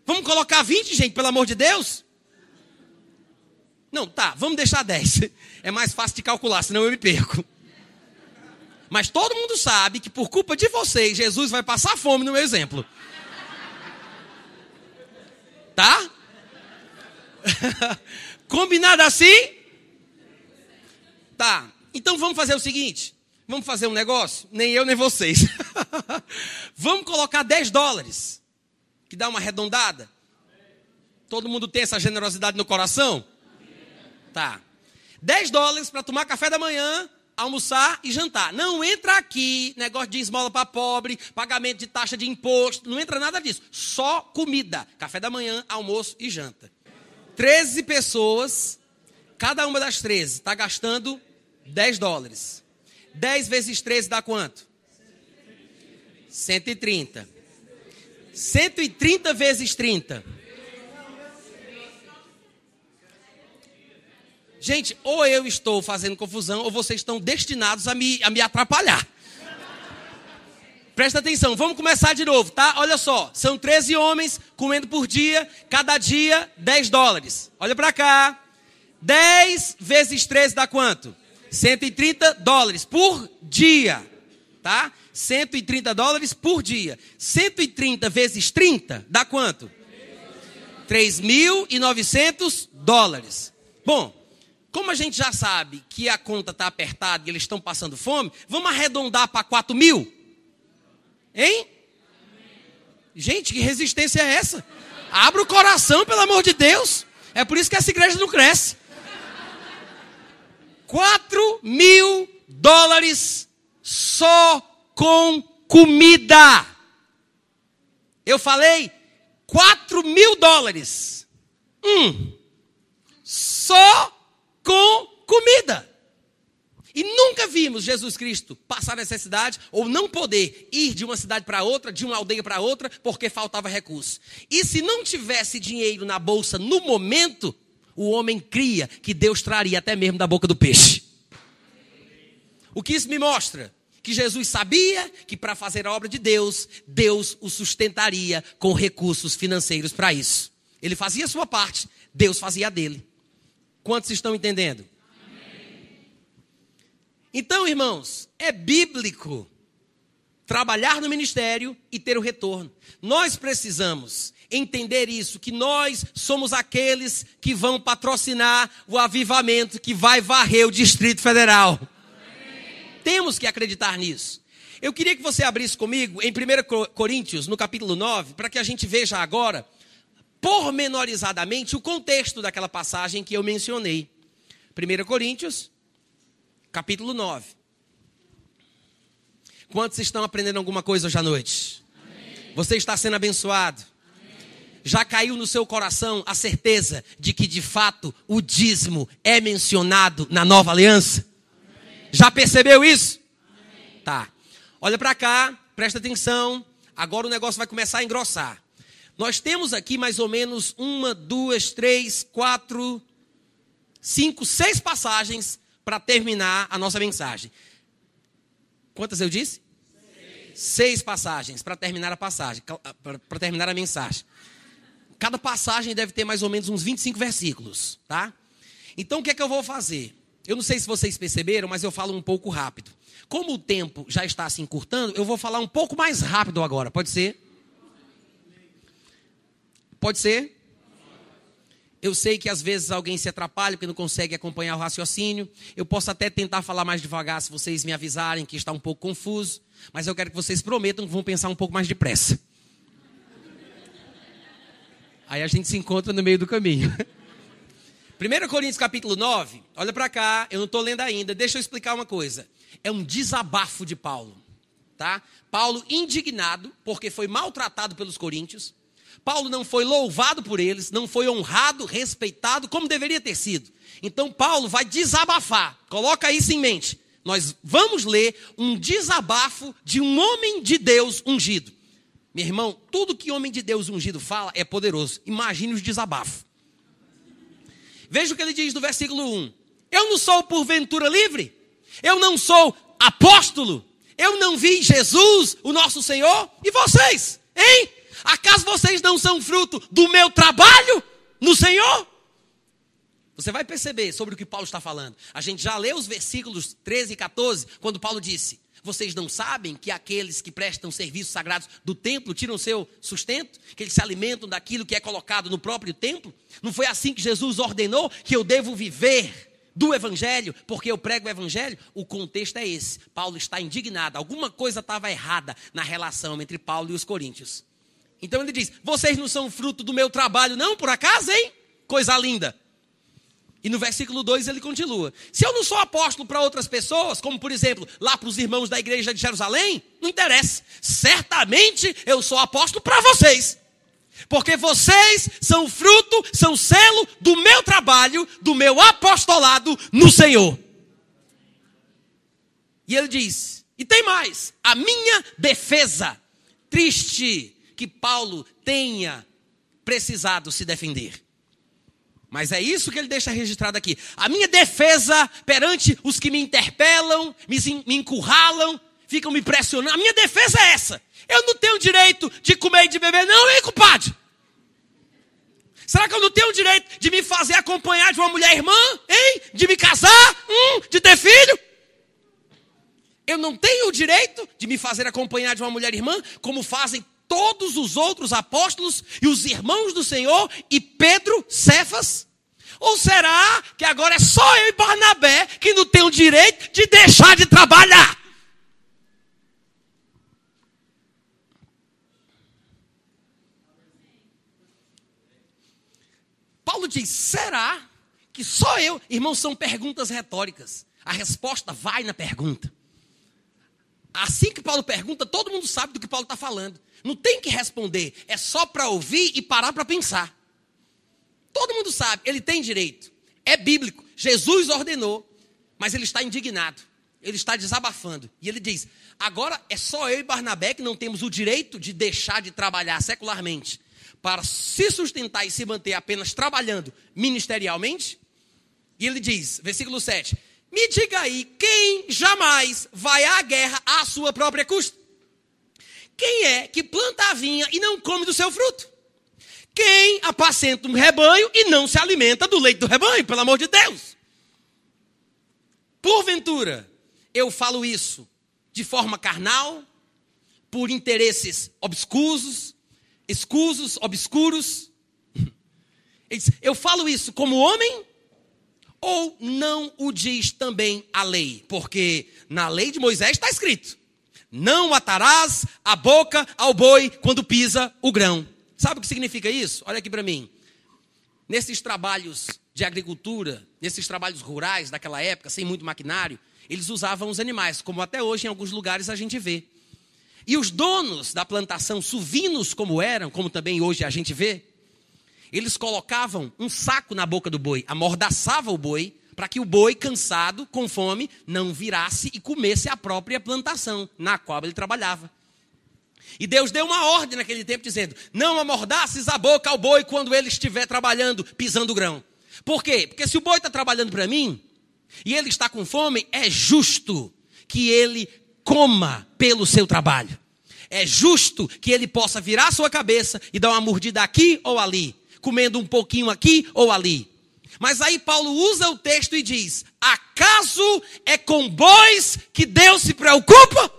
Vamos colocar 20, gente, pelo amor de Deus? Não, tá, vamos deixar 10. É mais fácil de calcular, senão eu me perco. Mas todo mundo sabe que por culpa de vocês, Jesus vai passar fome no meu exemplo. Tá? Combinado assim? Tá. Então vamos fazer o seguinte: vamos fazer um negócio? Nem eu, nem vocês. vamos colocar 10 dólares, que dá uma arredondada. Todo mundo tem essa generosidade no coração? Tá. 10 dólares para tomar café da manhã, almoçar e jantar. Não entra aqui negócio de esmola para pobre, pagamento de taxa de imposto, não entra nada disso. Só comida. Café da manhã, almoço e janta. 13 pessoas, cada uma das 13 está gastando 10 dólares. 10 vezes 13 dá quanto? 130. 130 vezes 30. Gente, ou eu estou fazendo confusão, ou vocês estão destinados a me, a me atrapalhar. Presta atenção, vamos começar de novo, tá? Olha só, são 13 homens comendo por dia, cada dia 10 dólares. Olha para cá. 10 vezes 13 dá quanto? 130 dólares por dia, tá? 130 dólares por dia. 130 vezes 30 dá quanto? 3.900 dólares. Bom, como a gente já sabe que a conta está apertada e eles estão passando fome, vamos arredondar para 4 mil? Hein? Gente, que resistência é essa? Abra o coração, pelo amor de Deus. É por isso que essa igreja não cresce. 4 mil dólares só com comida. Eu falei 4 mil dólares. Hum. só com comida. E nunca vimos Jesus Cristo passar necessidade ou não poder ir de uma cidade para outra, de uma aldeia para outra, porque faltava recurso. E se não tivesse dinheiro na bolsa no momento, o homem cria que Deus traria até mesmo da boca do peixe. O que isso me mostra? Que Jesus sabia que para fazer a obra de Deus, Deus o sustentaria com recursos financeiros para isso. Ele fazia a sua parte, Deus fazia a dele. Quantos estão entendendo? Então, irmãos, é bíblico trabalhar no ministério e ter o retorno. Nós precisamos entender isso, que nós somos aqueles que vão patrocinar o avivamento que vai varrer o Distrito Federal. Amém. Temos que acreditar nisso. Eu queria que você abrisse comigo em 1 Coríntios, no capítulo 9, para que a gente veja agora, pormenorizadamente, o contexto daquela passagem que eu mencionei. 1 Coríntios, capítulo 9. Quantos estão aprendendo alguma coisa hoje à noite? Amém. Você está sendo abençoado? Amém. Já caiu no seu coração a certeza de que de fato o dízimo é mencionado na nova aliança? Amém. Já percebeu isso? Tá. Olha para cá, presta atenção. Agora o negócio vai começar a engrossar. Nós temos aqui mais ou menos uma, duas, três, quatro, cinco, seis passagens para terminar a nossa mensagem. Quantas eu disse? Seis, Seis passagens para terminar a passagem, para terminar a mensagem. Cada passagem deve ter mais ou menos uns 25 versículos, tá? Então o que é que eu vou fazer? Eu não sei se vocês perceberam, mas eu falo um pouco rápido. Como o tempo já está se encurtando, eu vou falar um pouco mais rápido agora. Pode ser? Pode ser? Eu sei que às vezes alguém se atrapalha porque não consegue acompanhar o raciocínio. Eu posso até tentar falar mais devagar se vocês me avisarem que está um pouco confuso. Mas eu quero que vocês prometam que vão pensar um pouco mais depressa. Aí a gente se encontra no meio do caminho. 1 Coríntios capítulo 9, olha para cá, eu não estou lendo ainda, deixa eu explicar uma coisa. É um desabafo de Paulo. Tá? Paulo indignado porque foi maltratado pelos coríntios, Paulo não foi louvado por eles, não foi honrado, respeitado como deveria ter sido. Então Paulo vai desabafar. Coloca isso em mente. Nós vamos ler um desabafo de um homem de Deus ungido. Meu irmão, tudo que homem de Deus ungido fala é poderoso. Imagine os desabafos. Veja o que ele diz no versículo 1. Eu não sou porventura livre? Eu não sou apóstolo? Eu não vi Jesus, o nosso Senhor? E vocês? Hein? Acaso vocês não são fruto do meu trabalho no Senhor? Você vai perceber sobre o que Paulo está falando. A gente já leu os versículos 13 e 14, quando Paulo disse: Vocês não sabem que aqueles que prestam serviços sagrados do templo tiram seu sustento? Que eles se alimentam daquilo que é colocado no próprio templo? Não foi assim que Jesus ordenou que eu devo viver do Evangelho, porque eu prego o Evangelho, o contexto é esse. Paulo está indignado. Alguma coisa estava errada na relação entre Paulo e os coríntios. Então ele diz: Vocês não são fruto do meu trabalho, não, por acaso, hein? Coisa linda. E no versículo 2 ele continua: Se eu não sou apóstolo para outras pessoas, como por exemplo, lá para os irmãos da igreja de Jerusalém, não interessa. Certamente eu sou apóstolo para vocês. Porque vocês são fruto, são selo do meu trabalho, do meu apostolado no Senhor. E ele diz: E tem mais, a minha defesa, triste que Paulo tenha precisado se defender. Mas é isso que ele deixa registrado aqui. A minha defesa perante os que me interpelam, me, encurralam, ficam me pressionando. A minha defesa é essa. Eu não tenho direito de comer e de beber, não, hein, compadre? Será que eu não tenho direito de me fazer acompanhar de uma mulher irmã? Hein? De me casar? Hum, de ter filho? Eu não tenho o direito de me fazer acompanhar de uma mulher irmã, como fazem todos os outros apóstolos e os irmãos do Senhor e Pedro, Cefas? Ou será que agora é só eu e Barnabé que não tem o direito de deixar de trabalhar? Paulo diz: será que só eu? Irmãos, são perguntas retóricas. A resposta vai na pergunta. Assim que Paulo pergunta, todo mundo sabe do que Paulo está falando. Não tem que responder, é só para ouvir e parar para pensar. Todo mundo sabe, ele tem direito. É bíblico. Jesus ordenou, mas ele está indignado. Ele está desabafando. E ele diz: agora é só eu e Barnabé que não temos o direito de deixar de trabalhar secularmente para se sustentar e se manter apenas trabalhando ministerialmente? E ele diz, versículo 7: Me diga aí, quem jamais vai à guerra à sua própria custa? Quem é que planta a vinha e não come do seu fruto? Quem apacenta um rebanho e não se alimenta do leite do rebanho, pelo amor de Deus? Porventura, eu falo isso de forma carnal, por interesses obscusos, escusos, obscuros. Eu falo isso como homem ou não o diz também a lei? Porque na lei de Moisés está escrito: não atarás a boca ao boi quando pisa o grão. Sabe o que significa isso? Olha aqui para mim. Nesses trabalhos de agricultura, nesses trabalhos rurais daquela época, sem muito maquinário, eles usavam os animais, como até hoje em alguns lugares a gente vê. E os donos da plantação, suvinos como eram, como também hoje a gente vê, eles colocavam um saco na boca do boi, amordaçava o boi, para que o boi, cansado, com fome, não virasse e comesse a própria plantação na qual ele trabalhava. E Deus deu uma ordem naquele tempo dizendo: Não amordaces a boca ao boi quando ele estiver trabalhando, pisando o grão. Por quê? Porque se o boi está trabalhando para mim e ele está com fome, é justo que ele coma pelo seu trabalho. É justo que ele possa virar sua cabeça e dar uma mordida aqui ou ali, comendo um pouquinho aqui ou ali. Mas aí Paulo usa o texto e diz: Acaso é com bois que Deus se preocupa?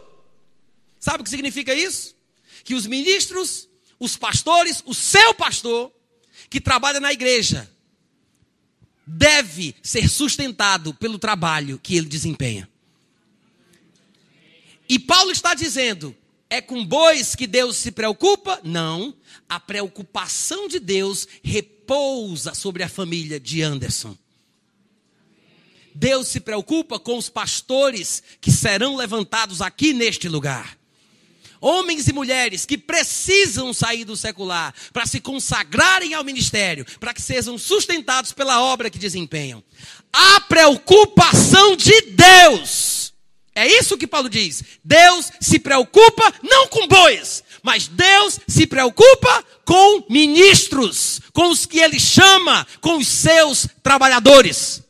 Sabe o que significa isso? Que os ministros, os pastores, o seu pastor, que trabalha na igreja, deve ser sustentado pelo trabalho que ele desempenha. E Paulo está dizendo: é com bois que Deus se preocupa? Não. A preocupação de Deus repousa sobre a família de Anderson. Deus se preocupa com os pastores que serão levantados aqui neste lugar. Homens e mulheres que precisam sair do secular para se consagrarem ao ministério, para que sejam sustentados pela obra que desempenham. A preocupação de Deus. É isso que Paulo diz. Deus se preocupa não com bois, mas Deus se preocupa com ministros, com os que ele chama, com os seus trabalhadores.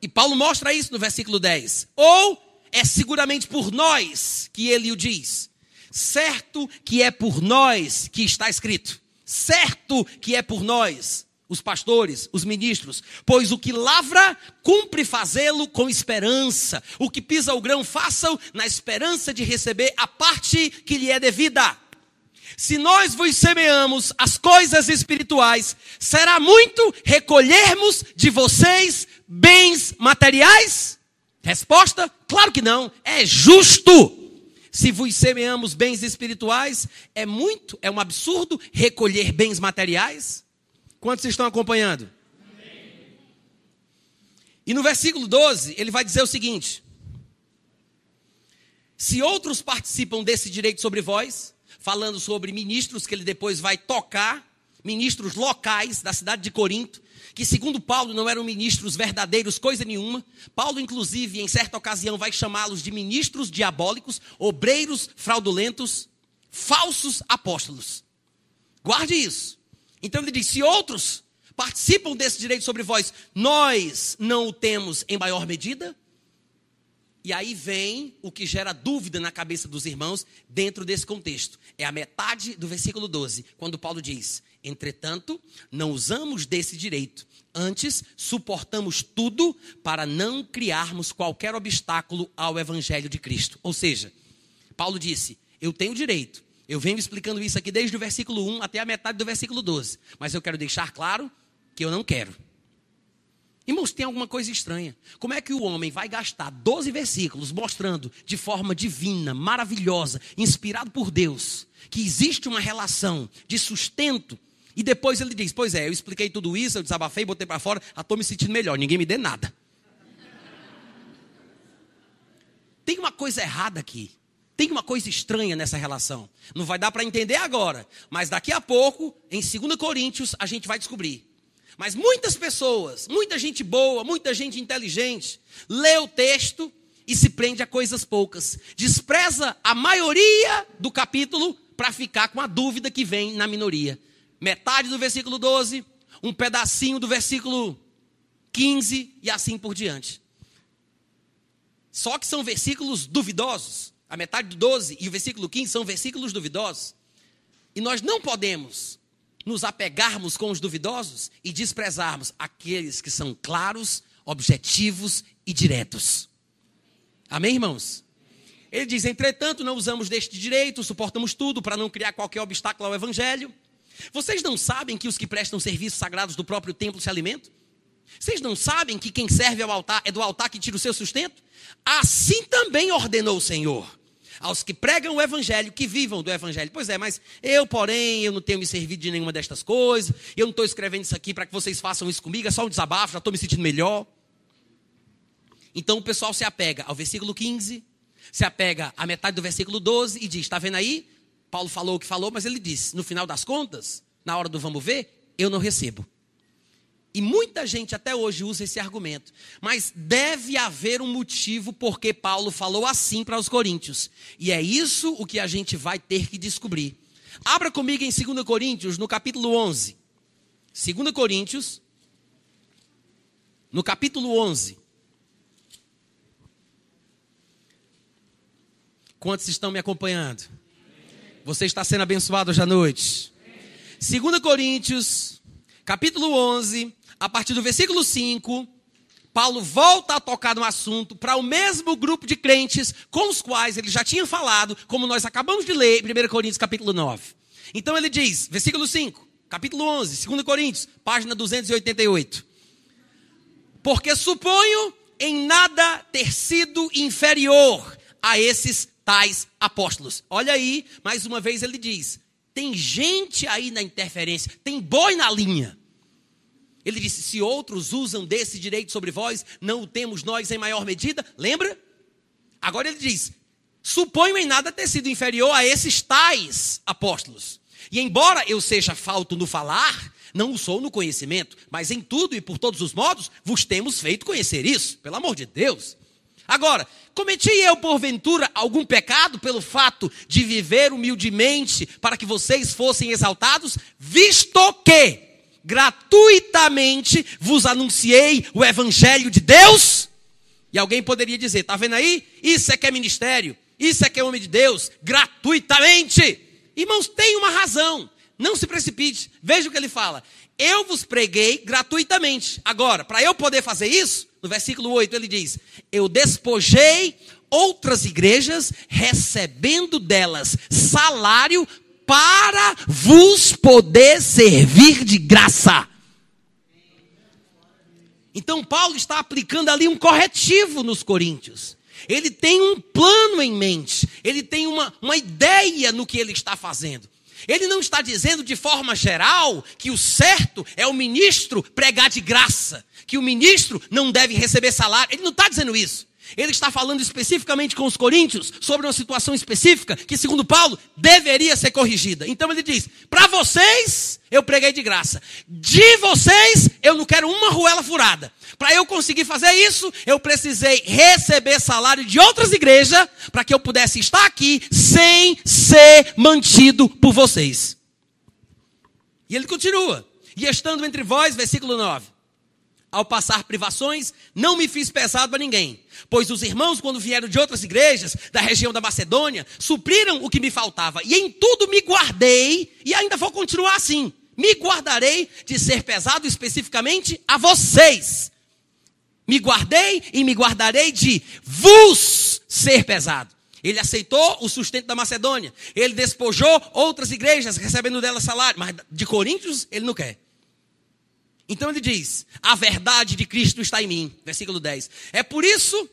E Paulo mostra isso no versículo 10. Ou é seguramente por nós que ele o diz. Certo que é por nós que está escrito. Certo que é por nós, os pastores, os ministros. Pois o que lavra, cumpre fazê-lo com esperança. O que pisa o grão, faça-o na esperança de receber a parte que lhe é devida. Se nós vos semeamos as coisas espirituais, será muito recolhermos de vocês bens materiais? Resposta: claro que não. É justo. Se vos semeamos bens espirituais, é muito, é um absurdo recolher bens materiais. Quantos estão acompanhando? E no versículo 12, ele vai dizer o seguinte: Se outros participam desse direito sobre vós, falando sobre ministros que ele depois vai tocar, ministros locais da cidade de Corinto, que segundo Paulo não eram ministros verdadeiros, coisa nenhuma. Paulo, inclusive, em certa ocasião, vai chamá-los de ministros diabólicos, obreiros fraudulentos, falsos apóstolos. Guarde isso. Então ele diz: se outros participam desse direito sobre vós, nós não o temos em maior medida? E aí vem o que gera dúvida na cabeça dos irmãos dentro desse contexto. É a metade do versículo 12, quando Paulo diz: Entretanto, não usamos desse direito. Antes, suportamos tudo para não criarmos qualquer obstáculo ao evangelho de Cristo. Ou seja, Paulo disse: Eu tenho direito. Eu venho explicando isso aqui desde o versículo 1 até a metade do versículo 12. Mas eu quero deixar claro que eu não quero. Irmãos, tem alguma coisa estranha. Como é que o homem vai gastar 12 versículos mostrando de forma divina, maravilhosa, inspirado por Deus, que existe uma relação de sustento e depois ele diz: Pois é, eu expliquei tudo isso, eu desabafei, botei para fora, estou me sentindo melhor, ninguém me dê nada. Tem uma coisa errada aqui. Tem uma coisa estranha nessa relação. Não vai dar para entender agora, mas daqui a pouco, em 2 Coríntios, a gente vai descobrir. Mas muitas pessoas, muita gente boa, muita gente inteligente, lê o texto e se prende a coisas poucas. Despreza a maioria do capítulo para ficar com a dúvida que vem na minoria. Metade do versículo 12, um pedacinho do versículo 15 e assim por diante. Só que são versículos duvidosos. A metade do 12 e o versículo 15 são versículos duvidosos. E nós não podemos nos apegarmos com os duvidosos e desprezarmos aqueles que são claros, objetivos e diretos. Amém, irmãos? Ele diz: entretanto, não usamos deste direito, suportamos tudo para não criar qualquer obstáculo ao evangelho. Vocês não sabem que os que prestam serviços sagrados do próprio templo se alimentam? Vocês não sabem que quem serve ao altar é do altar que tira o seu sustento? Assim também ordenou o Senhor aos que pregam o evangelho, que vivam do evangelho. Pois é, mas eu, porém, eu não tenho me servido de nenhuma destas coisas, eu não estou escrevendo isso aqui para que vocês façam isso comigo, é só um desabafo, já estou me sentindo melhor. Então o pessoal se apega ao versículo 15, se apega à metade do versículo 12 e diz: está vendo aí? Paulo falou o que falou, mas ele disse: no final das contas, na hora do vamos ver, eu não recebo. E muita gente até hoje usa esse argumento. Mas deve haver um motivo porque Paulo falou assim para os coríntios. E é isso o que a gente vai ter que descobrir. Abra comigo em 2 Coríntios, no capítulo 11. 2 Coríntios, no capítulo 11. Quantos estão me acompanhando? Você está sendo abençoado hoje à noite? 2 Coríntios, capítulo 11, a partir do versículo 5, Paulo volta a tocar no assunto para o mesmo grupo de crentes com os quais ele já tinha falado, como nós acabamos de ler em 1 Coríntios capítulo 9. Então ele diz, versículo 5, capítulo 11, 2 Coríntios, página 288. Porque suponho em nada ter sido inferior a esses tais apóstolos. Olha aí, mais uma vez ele diz: tem gente aí na interferência, tem boi na linha. Ele disse: se outros usam desse direito sobre vós, não o temos nós em maior medida? Lembra? Agora ele diz: suponho em nada ter sido inferior a esses tais apóstolos. E embora eu seja falto no falar, não o sou no conhecimento, mas em tudo e por todos os modos vos temos feito conhecer isso, pelo amor de Deus. Agora, cometi eu porventura algum pecado pelo fato de viver humildemente para que vocês fossem exaltados, visto que gratuitamente vos anunciei o evangelho de Deus? E alguém poderia dizer: está vendo aí? Isso é que é ministério, isso é que é homem de Deus, gratuitamente. Irmãos, tem uma razão. Não se precipite. Veja o que ele fala. Eu vos preguei gratuitamente. Agora, para eu poder fazer isso, no versículo 8 ele diz: Eu despojei outras igrejas, recebendo delas salário para vos poder servir de graça. Então, Paulo está aplicando ali um corretivo nos coríntios. Ele tem um plano em mente, ele tem uma, uma ideia no que ele está fazendo. Ele não está dizendo de forma geral que o certo é o ministro pregar de graça, que o ministro não deve receber salário. Ele não está dizendo isso. Ele está falando especificamente com os coríntios sobre uma situação específica que, segundo Paulo, deveria ser corrigida. Então ele diz: para vocês eu preguei de graça, de vocês eu não quero uma ruela furada. Para eu conseguir fazer isso, eu precisei receber salário de outras igrejas para que eu pudesse estar aqui sem ser mantido por vocês. E ele continua: e estando entre vós, versículo 9 ao passar privações, não me fiz pesado para ninguém, pois os irmãos, quando vieram de outras igrejas, da região da Macedônia, supriram o que me faltava, e em tudo me guardei, e ainda vou continuar assim. Me guardarei de ser pesado especificamente a vocês. Me guardei e me guardarei de vos ser pesado. Ele aceitou o sustento da Macedônia. Ele despojou outras igrejas, recebendo delas salário. Mas de Coríntios, ele não quer. Então ele diz: a verdade de Cristo está em mim. Versículo 10. É por isso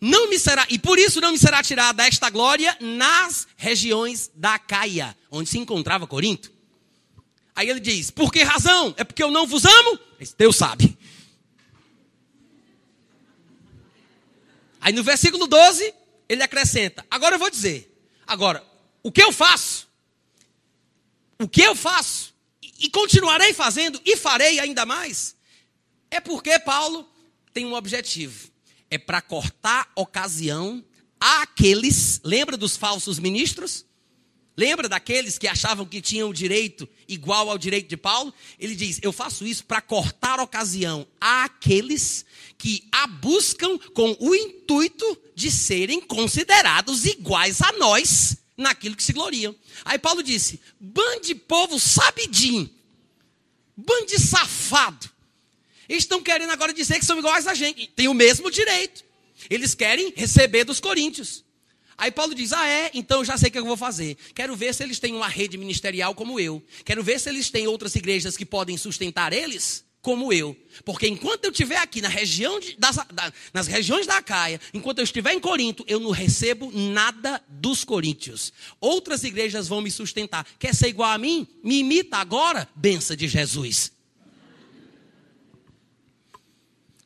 não me será, e por isso não me será tirada esta glória nas regiões da Caia, onde se encontrava Corinto. Aí ele diz: Por que razão? É porque eu não vos amo? Deus sabe. Aí no versículo 12, ele acrescenta: Agora eu vou dizer. Agora, o que eu faço? O que eu faço? E continuarei fazendo e farei ainda mais. É porque Paulo tem um objetivo: é para cortar ocasião àqueles, lembra dos falsos ministros? Lembra daqueles que achavam que tinham o direito igual ao direito de Paulo? Ele diz: Eu faço isso para cortar ocasião àqueles que a buscam com o intuito de serem considerados iguais a nós naquilo que se gloriam. Aí Paulo disse: bando de povo sabidinho, bando de safado. Eles estão querendo agora dizer que são iguais a gente, tem o mesmo direito. Eles querem receber dos coríntios. Aí Paulo diz: Ah, é? Então já sei o que eu vou fazer. Quero ver se eles têm uma rede ministerial como eu. Quero ver se eles têm outras igrejas que podem sustentar eles como eu. Porque enquanto eu estiver aqui na região de, das, da, nas regiões da Caia, enquanto eu estiver em Corinto, eu não recebo nada dos coríntios. Outras igrejas vão me sustentar. Quer ser igual a mim? Me imita agora, benção de Jesus.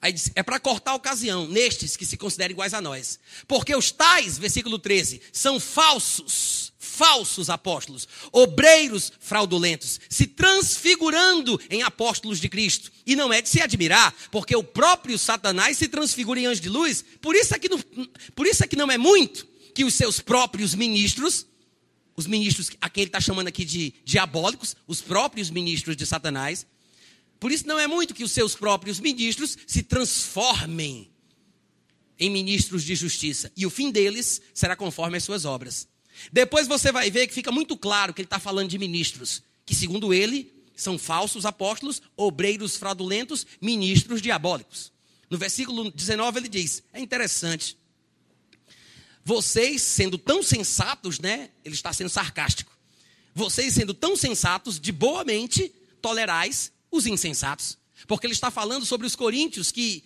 Aí diz, é para cortar a ocasião nestes que se consideram iguais a nós. Porque os tais, versículo 13, são falsos falsos apóstolos, obreiros fraudulentos, se transfigurando em apóstolos de Cristo. E não é de se admirar, porque o próprio Satanás se transfigura em anjo de luz. Por isso é que não, por isso é que não é muito que os seus próprios ministros, os ministros a quem ele está chamando aqui de diabólicos, os próprios ministros de Satanás, por isso não é muito que os seus próprios ministros se transformem em ministros de justiça. E o fim deles será conforme as suas obras. Depois você vai ver que fica muito claro que ele está falando de ministros, que segundo ele são falsos apóstolos, obreiros fraudulentos, ministros diabólicos. No versículo 19 ele diz: é interessante. Vocês sendo tão sensatos, né? Ele está sendo sarcástico. Vocês sendo tão sensatos, de boa mente, tolerais os insensatos. Porque ele está falando sobre os coríntios que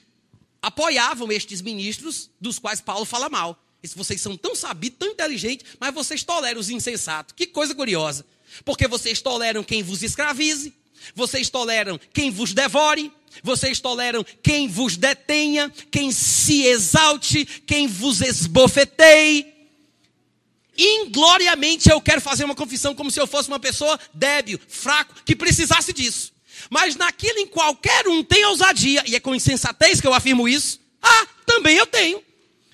apoiavam estes ministros, dos quais Paulo fala mal. Vocês são tão sabidos, tão inteligentes, mas vocês toleram os insensatos. Que coisa curiosa. Porque vocês toleram quem vos escravize, vocês toleram quem vos devore, vocês toleram quem vos detenha, quem se exalte, quem vos esbofeteie. Ingloriamente eu quero fazer uma confissão como se eu fosse uma pessoa débil, fraco, que precisasse disso. Mas naquilo em qualquer um tem ousadia, e é com insensatez que eu afirmo isso, ah, também eu tenho.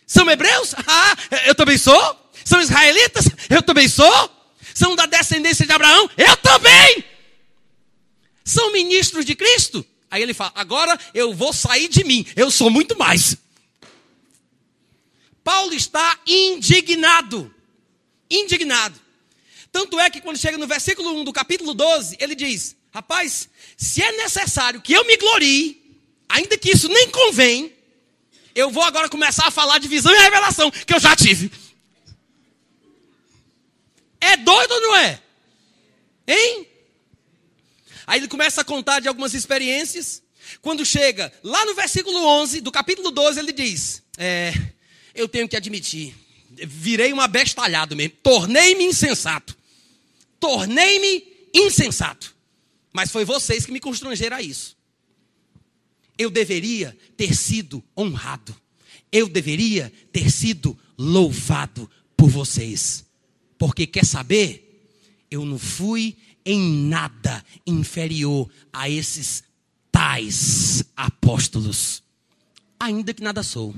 São hebreus? Ah, eu também sou. São israelitas? Eu também sou. São da descendência de Abraão? Eu também. São ministros de Cristo? Aí ele fala: agora eu vou sair de mim, eu sou muito mais. Paulo está indignado. Indignado. Tanto é que quando chega no versículo 1 do capítulo 12, ele diz: Rapaz, se é necessário que eu me glorie, ainda que isso nem convém, eu vou agora começar a falar de visão e revelação que eu já tive. É doido ou não é? Hein? Aí ele começa a contar de algumas experiências. Quando chega lá no versículo 11 do capítulo 12, ele diz: é, Eu tenho que admitir, virei uma bestalhado mesmo, tornei-me insensato. Tornei-me insensato. Mas foi vocês que me constrangeram a isso eu deveria ter sido honrado. Eu deveria ter sido louvado por vocês. Porque quer saber? Eu não fui em nada inferior a esses tais apóstolos. Ainda que nada sou.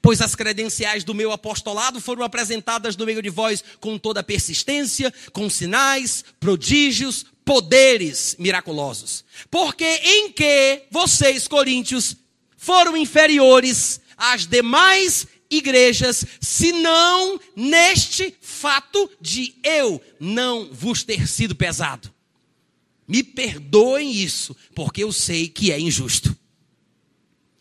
Pois as credenciais do meu apostolado foram apresentadas no meio de vós com toda persistência, com sinais, prodígios, poderes miraculosos. Porque em que vocês, coríntios, foram inferiores às demais igrejas, senão neste fato de eu não vos ter sido pesado. Me perdoem isso, porque eu sei que é injusto.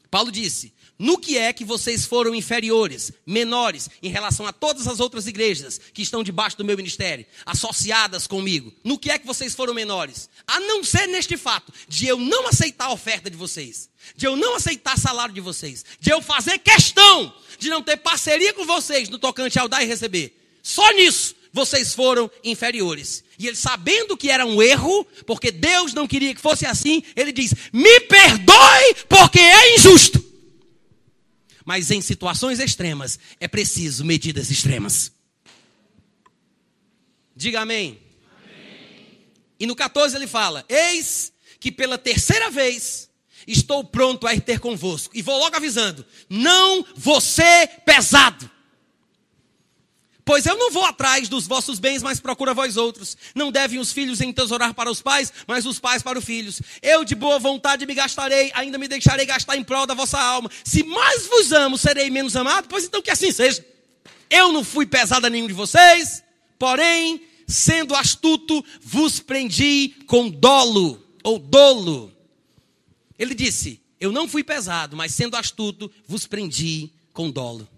Paulo disse: no que é que vocês foram inferiores, menores, em relação a todas as outras igrejas que estão debaixo do meu ministério, associadas comigo? No que é que vocês foram menores? A não ser neste fato de eu não aceitar a oferta de vocês, de eu não aceitar salário de vocês, de eu fazer questão de não ter parceria com vocês no tocante ao dar e receber. Só nisso vocês foram inferiores. E ele, sabendo que era um erro, porque Deus não queria que fosse assim, ele diz: Me perdoe, porque é injusto. Mas em situações extremas é preciso medidas extremas. Diga amém. amém. E no 14 ele fala: Eis que pela terceira vez estou pronto a ir ter convosco. E vou logo avisando: não você pesado. Pois eu não vou atrás dos vossos bens, mas procura vós outros. Não devem os filhos entesourar para os pais, mas os pais para os filhos. Eu de boa vontade me gastarei, ainda me deixarei gastar em prol da vossa alma. Se mais vos amo, serei menos amado, pois então que assim seja. Eu não fui pesado a nenhum de vocês, porém, sendo astuto, vos prendi com dolo, ou dolo. Ele disse: Eu não fui pesado, mas sendo astuto, vos prendi com dolo.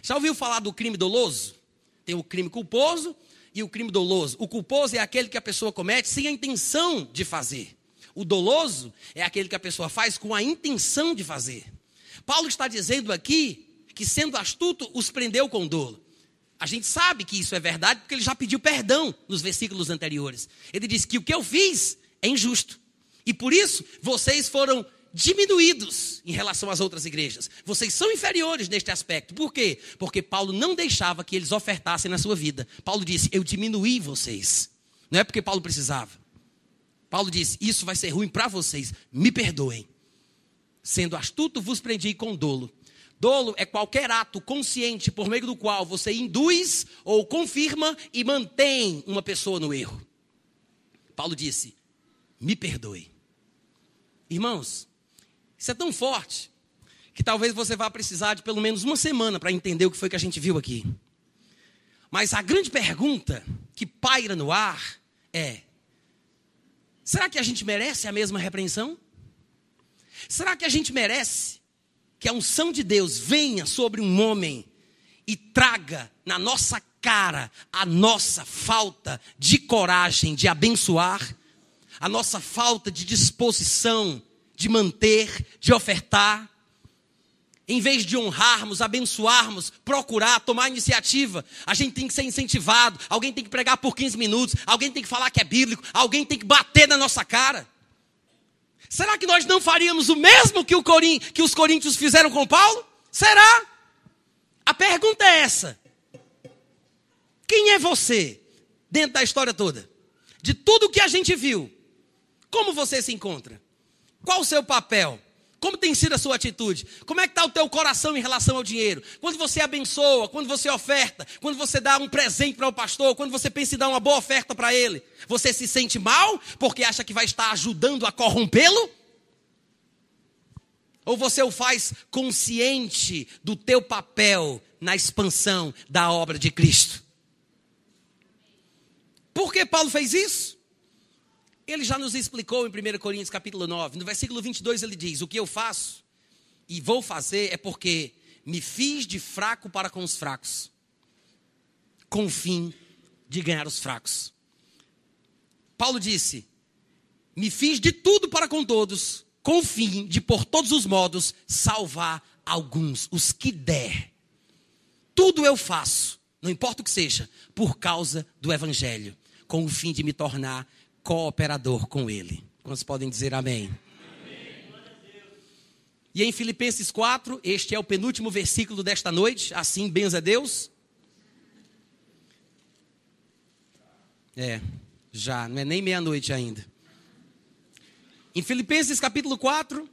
Já ouviu falar do crime doloso? Tem o crime culposo e o crime doloso. O culposo é aquele que a pessoa comete sem a intenção de fazer. O doloso é aquele que a pessoa faz com a intenção de fazer. Paulo está dizendo aqui que, sendo astuto, os prendeu com dolo. A gente sabe que isso é verdade porque ele já pediu perdão nos versículos anteriores. Ele disse que o que eu fiz é injusto. E por isso vocês foram diminuídos em relação às outras igrejas. Vocês são inferiores neste aspecto. Por quê? Porque Paulo não deixava que eles ofertassem na sua vida. Paulo disse: Eu diminuí vocês. Não é porque Paulo precisava. Paulo disse: Isso vai ser ruim para vocês. Me perdoem. Sendo astuto, vos prendi com dolo. Dolo é qualquer ato consciente por meio do qual você induz ou confirma e mantém uma pessoa no erro. Paulo disse: Me perdoe. Irmãos, isso é tão forte que talvez você vá precisar de pelo menos uma semana para entender o que foi que a gente viu aqui. Mas a grande pergunta que paira no ar é: será que a gente merece a mesma repreensão? Será que a gente merece que a unção de Deus venha sobre um homem e traga na nossa cara a nossa falta de coragem de abençoar, a nossa falta de disposição de manter, de ofertar. Em vez de honrarmos, abençoarmos, procurar, tomar iniciativa, a gente tem que ser incentivado. Alguém tem que pregar por 15 minutos, alguém tem que falar que é bíblico, alguém tem que bater na nossa cara. Será que nós não faríamos o mesmo que, o Corin, que os coríntios fizeram com Paulo? Será? A pergunta é essa: quem é você dentro da história toda? De tudo que a gente viu, como você se encontra? Qual o seu papel? Como tem sido a sua atitude? Como é que está o teu coração em relação ao dinheiro? Quando você abençoa, quando você oferta, quando você dá um presente para o pastor, quando você pensa em dar uma boa oferta para ele, você se sente mal porque acha que vai estar ajudando a corrompê-lo? Ou você o faz consciente do teu papel na expansão da obra de Cristo? Por que Paulo fez isso? Ele já nos explicou em 1 Coríntios capítulo 9. No versículo 22 ele diz: O que eu faço e vou fazer é porque me fiz de fraco para com os fracos, com o fim de ganhar os fracos. Paulo disse: Me fiz de tudo para com todos, com o fim de, por todos os modos, salvar alguns, os que der. Tudo eu faço, não importa o que seja, por causa do Evangelho, com o fim de me tornar cooperador com Ele. Quantos podem dizer amém? E em Filipenses 4, este é o penúltimo versículo desta noite, assim benza Deus. É, já, não é nem meia-noite ainda. Em Filipenses capítulo 4,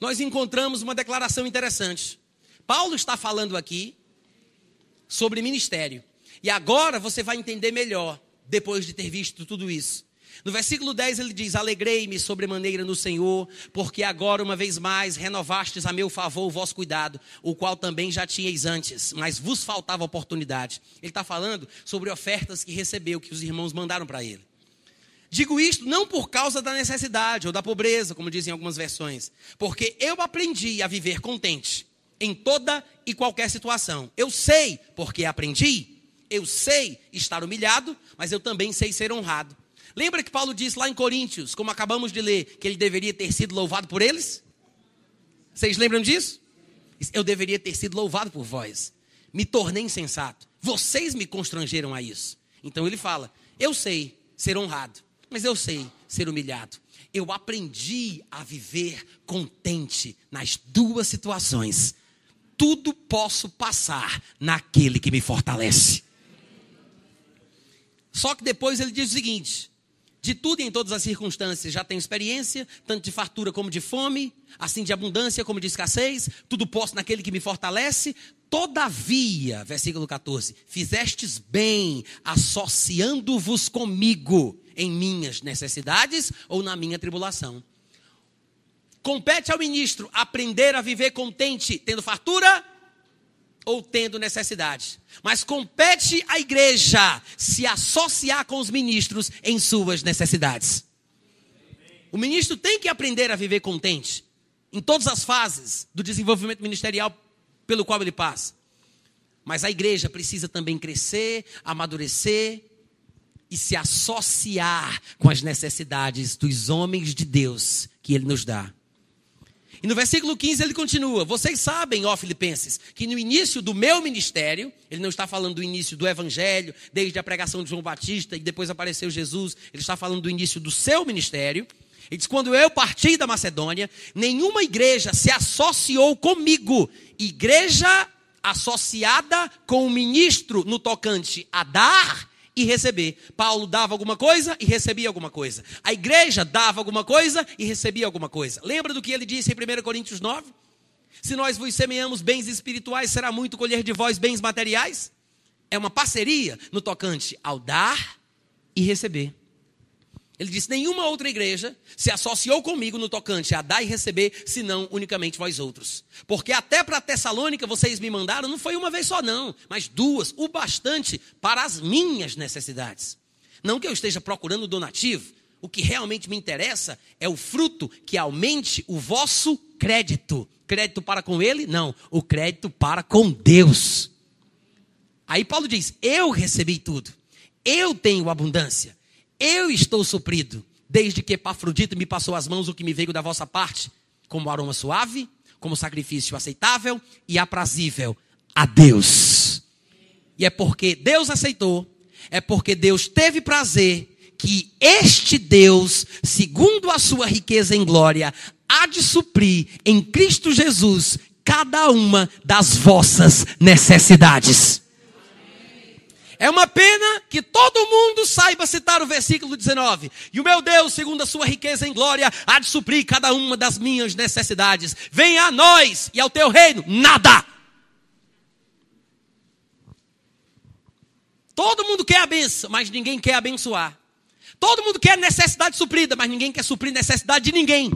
nós encontramos uma declaração interessante. Paulo está falando aqui sobre ministério. E agora você vai entender melhor, depois de ter visto tudo isso. No versículo 10 ele diz: Alegrei-me sobremaneira no Senhor, porque agora, uma vez mais, renovastes a meu favor o vosso cuidado, o qual também já tinhais antes, mas vos faltava oportunidade. Ele está falando sobre ofertas que recebeu, que os irmãos mandaram para ele. Digo isto não por causa da necessidade ou da pobreza, como dizem algumas versões, porque eu aprendi a viver contente em toda e qualquer situação. Eu sei porque aprendi eu sei estar humilhado, mas eu também sei ser honrado. Lembra que Paulo disse lá em Coríntios, como acabamos de ler, que ele deveria ter sido louvado por eles? Vocês lembram disso? Eu deveria ter sido louvado por vós. Me tornei insensato. Vocês me constrangeram a isso. Então ele fala: Eu sei ser honrado, mas eu sei ser humilhado. Eu aprendi a viver contente nas duas situações. Tudo posso passar naquele que me fortalece. Só que depois ele diz o seguinte: de tudo e em todas as circunstâncias já tenho experiência, tanto de fartura como de fome, assim de abundância como de escassez, tudo posso naquele que me fortalece. Todavia, versículo 14: fizestes bem, associando-vos comigo em minhas necessidades ou na minha tribulação. Compete ao ministro aprender a viver contente, tendo fartura ou tendo necessidade. Mas compete à igreja se associar com os ministros em suas necessidades. O ministro tem que aprender a viver contente em todas as fases do desenvolvimento ministerial pelo qual ele passa. Mas a igreja precisa também crescer, amadurecer e se associar com as necessidades dos homens de Deus que ele nos dá. E no versículo 15 ele continua: Vocês sabem, ó Filipenses, que no início do meu ministério, ele não está falando do início do evangelho, desde a pregação de João Batista e depois apareceu Jesus, ele está falando do início do seu ministério. Ele diz: Quando eu parti da Macedônia, nenhuma igreja se associou comigo. Igreja associada com o ministro no tocante a dar e receber. Paulo dava alguma coisa e recebia alguma coisa. A igreja dava alguma coisa e recebia alguma coisa. Lembra do que ele disse em 1 Coríntios 9? Se nós vos semeamos bens espirituais, será muito colher de vós bens materiais? É uma parceria no tocante ao dar e receber. Ele disse: nenhuma outra igreja se associou comigo no tocante a dar e receber, senão unicamente vós outros. Porque até para Tessalônica vocês me mandaram, não foi uma vez só, não, mas duas, o bastante para as minhas necessidades. Não que eu esteja procurando donativo, o que realmente me interessa é o fruto que aumente o vosso crédito. Crédito para com ele? Não, o crédito para com Deus. Aí Paulo diz: Eu recebi tudo, eu tenho abundância. Eu estou suprido, desde que Epafrodito me passou as mãos o que me veio da vossa parte, como aroma suave, como sacrifício aceitável e aprazível a Deus. E é porque Deus aceitou, é porque Deus teve prazer que este Deus, segundo a sua riqueza em glória, há de suprir em Cristo Jesus cada uma das vossas necessidades. É uma pena que todo mundo saiba citar o versículo 19. E o meu Deus, segundo a sua riqueza em glória, há de suprir cada uma das minhas necessidades. Venha a nós e ao teu reino, nada. Todo mundo quer a benção, mas ninguém quer abençoar. Todo mundo quer necessidade suprida, mas ninguém quer suprir necessidade de ninguém.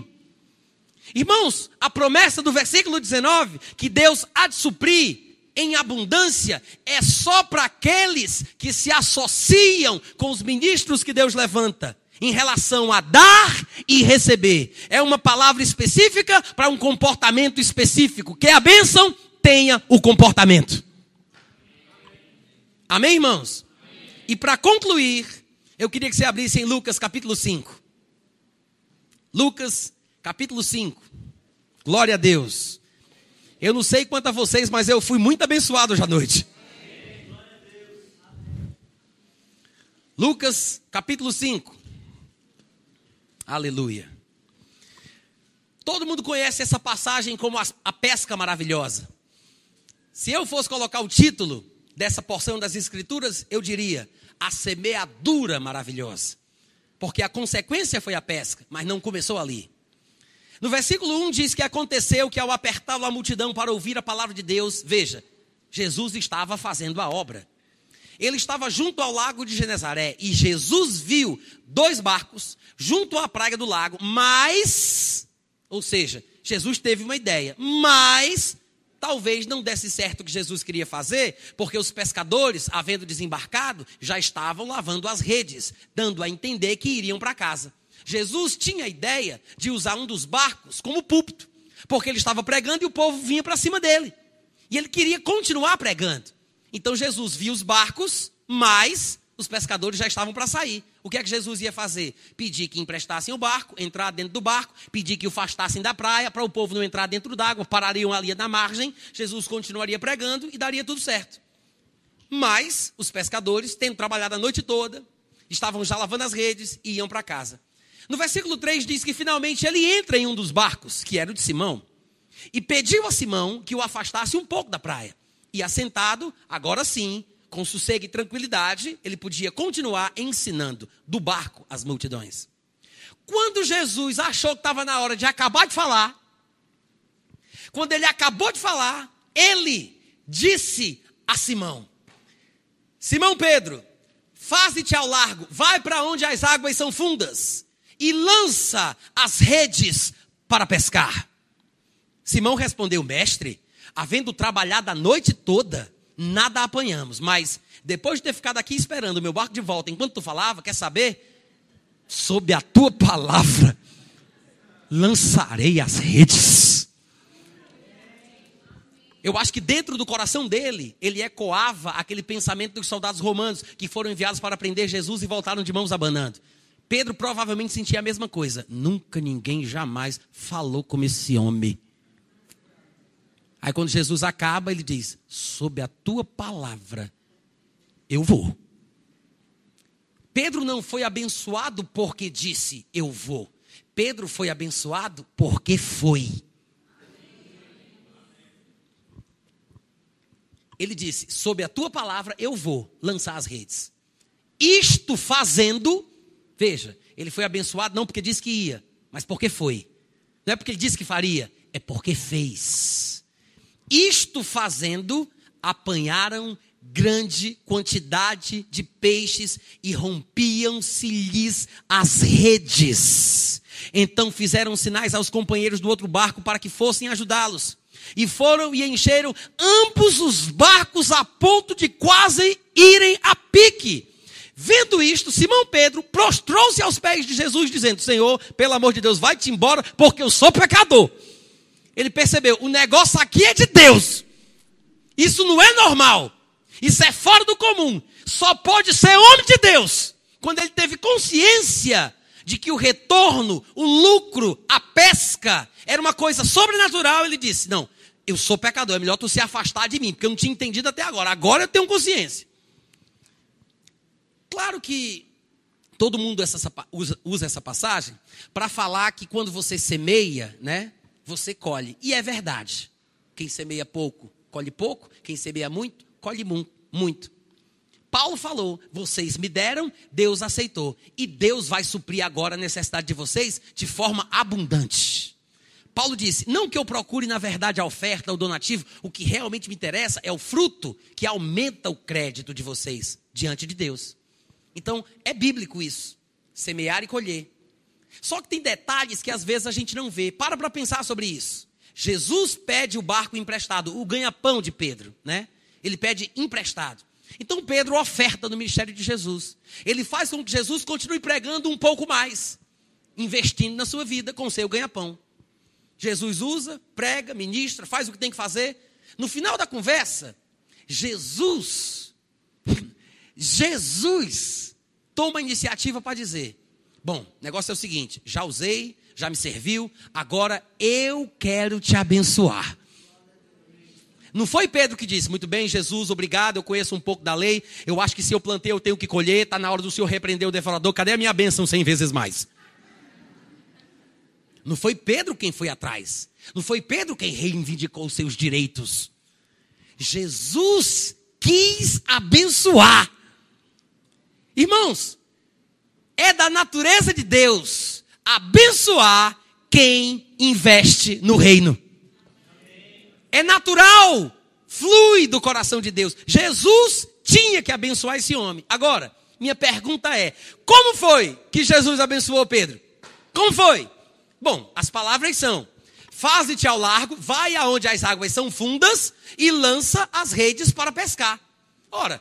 Irmãos, a promessa do versículo 19, que Deus há de suprir em abundância é só para aqueles que se associam com os ministros que Deus levanta em relação a dar e receber. É uma palavra específica para um comportamento específico. Quer a bênção? Tenha o comportamento. Amém, irmãos? E para concluir, eu queria que você abrisse em Lucas capítulo 5. Lucas capítulo 5. Glória a Deus. Eu não sei quanto a vocês, mas eu fui muito abençoado hoje à noite. Lucas capítulo 5. Aleluia. Todo mundo conhece essa passagem como a, a, pesca maravilhosa. Se eu fosse colocar o título dessa porção das Escrituras, eu diria a semeadura maravilhosa. Porque a consequência foi a pesca, mas não começou ali. No versículo 1 diz que aconteceu que ao apertá-lo a multidão para ouvir a palavra de Deus, veja, Jesus estava fazendo a obra. Ele estava junto ao lago de Genezaré e Jesus viu dois barcos junto à praia do lago, mas, ou seja, Jesus teve uma ideia, mas talvez não desse certo o que Jesus queria fazer, porque os pescadores, havendo desembarcado, já estavam lavando as redes, dando a entender que iriam para casa. Jesus tinha a ideia de usar um dos barcos como púlpito, porque ele estava pregando e o povo vinha para cima dele. E ele queria continuar pregando. Então Jesus viu os barcos, mas os pescadores já estavam para sair. O que é que Jesus ia fazer? Pedir que emprestassem o barco, entrar dentro do barco, pedir que o afastassem da praia, para o povo não entrar dentro d'água, parariam ali na margem, Jesus continuaria pregando e daria tudo certo. Mas os pescadores, tendo trabalhado a noite toda, estavam já lavando as redes e iam para casa. No versículo 3 diz que finalmente ele entra em um dos barcos, que era o de Simão, e pediu a Simão que o afastasse um pouco da praia. E assentado, agora sim, com sossego e tranquilidade, ele podia continuar ensinando do barco as multidões. Quando Jesus achou que estava na hora de acabar de falar, quando ele acabou de falar, ele disse a Simão: Simão Pedro, faze-te ao largo, vai para onde as águas são fundas e lança as redes para pescar. Simão respondeu: Mestre, havendo trabalhado a noite toda, nada apanhamos, mas depois de ter ficado aqui esperando o meu barco de volta, enquanto tu falava, quer saber? Sob a tua palavra, lançarei as redes. Eu acho que dentro do coração dele, ele ecoava aquele pensamento dos soldados romanos que foram enviados para prender Jesus e voltaram de mãos abanando. Pedro provavelmente sentia a mesma coisa. Nunca ninguém jamais falou como esse homem. Aí quando Jesus acaba, ele diz: Sob a tua palavra, eu vou. Pedro não foi abençoado porque disse, eu vou. Pedro foi abençoado porque foi. Ele disse: Sob a tua palavra eu vou lançar as redes. Isto fazendo, veja, ele foi abençoado não porque disse que ia, mas porque foi. Não é porque ele disse que faria, é porque fez. Isto fazendo, apanharam grande quantidade de peixes e rompiam-se-lhes as redes. Então fizeram sinais aos companheiros do outro barco para que fossem ajudá-los. E foram e encheram ambos os barcos a ponto de quase irem a pique. Vendo isto, Simão Pedro prostrou-se aos pés de Jesus, dizendo: Senhor, pelo amor de Deus, vai-te embora, porque eu sou pecador. Ele percebeu: o negócio aqui é de Deus. Isso não é normal. Isso é fora do comum. Só pode ser homem de Deus. Quando ele teve consciência de que o retorno, o lucro, a pesca era uma coisa sobrenatural, ele disse: Não, eu sou pecador, é melhor tu se afastar de mim, porque eu não tinha entendido até agora. Agora eu tenho consciência. Claro que todo mundo essa, usa, usa essa passagem para falar que quando você semeia, né, você colhe. E é verdade. Quem semeia pouco, colhe pouco. Quem semeia muito, colhe muito. Paulo falou: vocês me deram, Deus aceitou. E Deus vai suprir agora a necessidade de vocês de forma abundante. Paulo disse: não que eu procure, na verdade, a oferta, o donativo, o que realmente me interessa é o fruto que aumenta o crédito de vocês diante de Deus. Então, é bíblico isso: semear e colher. Só que tem detalhes que às vezes a gente não vê. Para para pensar sobre isso. Jesus pede o barco emprestado, o ganha-pão de Pedro, né? Ele pede emprestado. Então Pedro oferta no ministério de Jesus. Ele faz com que Jesus continue pregando um pouco mais, investindo na sua vida com seu ganha-pão. Jesus usa, prega, ministra, faz o que tem que fazer. No final da conversa, Jesus, Jesus toma a iniciativa para dizer: Bom, o negócio é o seguinte: já usei, já me serviu, agora eu quero te abençoar. Não foi Pedro que disse, muito bem, Jesus, obrigado, eu conheço um pouco da lei, eu acho que se eu plantei eu tenho que colher, está na hora do Senhor repreender o devorador, cadê a minha bênção cem vezes mais? Não foi Pedro quem foi atrás, não foi Pedro quem reivindicou seus direitos. Jesus quis abençoar. Irmãos, é da natureza de Deus abençoar quem investe no reino. É natural, flui do coração de Deus. Jesus tinha que abençoar esse homem. Agora, minha pergunta é: como foi que Jesus abençoou Pedro? Como foi? Bom, as palavras são: faze-te ao largo, vai aonde as águas são fundas e lança as redes para pescar. Ora,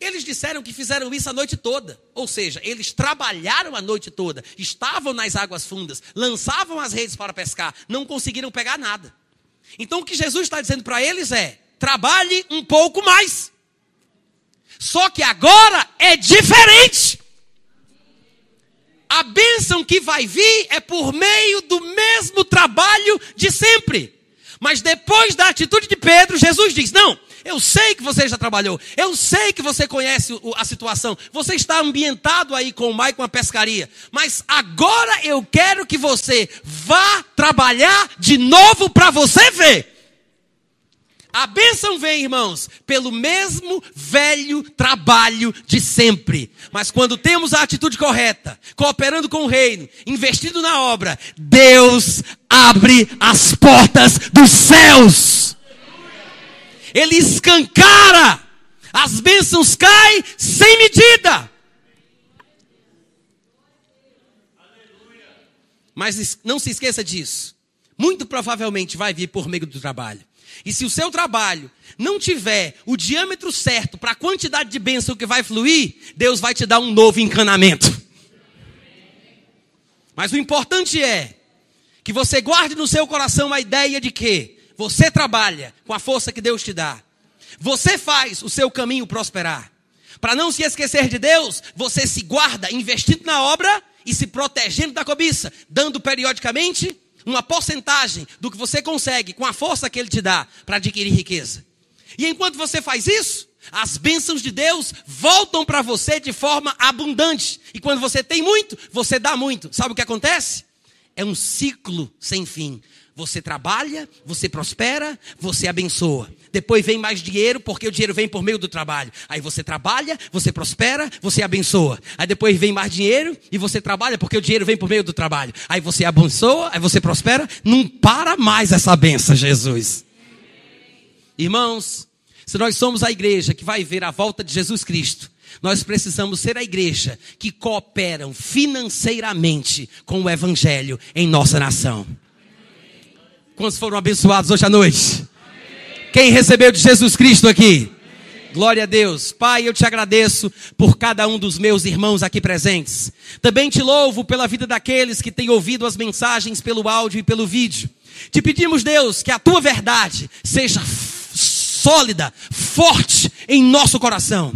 eles disseram que fizeram isso a noite toda. Ou seja, eles trabalharam a noite toda, estavam nas águas fundas, lançavam as redes para pescar, não conseguiram pegar nada. Então o que Jesus está dizendo para eles é: trabalhe um pouco mais. Só que agora é diferente. A bênção que vai vir é por meio do mesmo trabalho de sempre. Mas depois da atitude de Pedro, Jesus diz: Não, eu sei que você já trabalhou. Eu sei que você conhece a situação. Você está ambientado aí com o Mai com a pescaria. Mas agora eu quero que você vá trabalhar de novo para você ver. A bênção vem, irmãos, pelo mesmo velho trabalho de sempre. Mas quando temos a atitude correta, cooperando com o reino, investindo na obra, Deus abre as portas dos céus. Ele escancara. As bênçãos caem sem medida. Mas não se esqueça disso. Muito provavelmente vai vir por meio do trabalho. E se o seu trabalho não tiver o diâmetro certo para a quantidade de bênção que vai fluir, Deus vai te dar um novo encanamento. Mas o importante é que você guarde no seu coração a ideia de que você trabalha com a força que Deus te dá. Você faz o seu caminho prosperar. Para não se esquecer de Deus, você se guarda investindo na obra e se protegendo da cobiça, dando periodicamente uma porcentagem do que você consegue com a força que Ele te dá para adquirir riqueza. E enquanto você faz isso, as bênçãos de Deus voltam para você de forma abundante. E quando você tem muito, você dá muito. Sabe o que acontece? É um ciclo sem fim. Você trabalha, você prospera, você abençoa. Depois vem mais dinheiro, porque o dinheiro vem por meio do trabalho. Aí você trabalha, você prospera, você abençoa. Aí depois vem mais dinheiro e você trabalha, porque o dinheiro vem por meio do trabalho. Aí você abençoa, aí você prospera. Não para mais essa benção, Jesus. Irmãos, se nós somos a igreja que vai ver a volta de Jesus Cristo, nós precisamos ser a igreja que cooperam financeiramente com o evangelho em nossa nação. Quantos foram abençoados hoje à noite? Quem recebeu de Jesus Cristo aqui? Glória a Deus. Pai, eu te agradeço por cada um dos meus irmãos aqui presentes. Também te louvo pela vida daqueles que têm ouvido as mensagens pelo áudio e pelo vídeo. Te pedimos, Deus, que a tua verdade seja sólida, forte em nosso coração.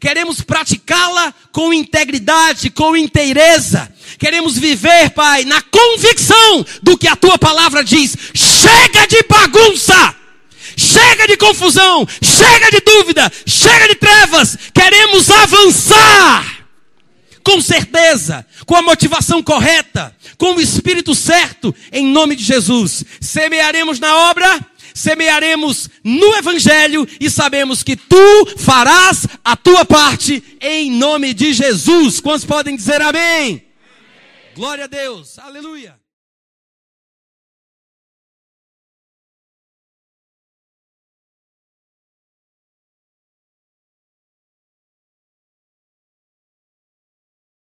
Queremos praticá-la com integridade, com inteireza. Queremos viver, Pai, na convicção do que a tua palavra diz. Chega de bagunça! Chega de confusão! Chega de dúvida! Chega de trevas! Queremos avançar! Com certeza, com a motivação correta, com o espírito certo, em nome de Jesus. Semearemos na obra semearemos no Evangelho e sabemos que tu farás a tua parte em nome de Jesus. Quantos podem dizer amém? amém. Glória a Deus, aleluia.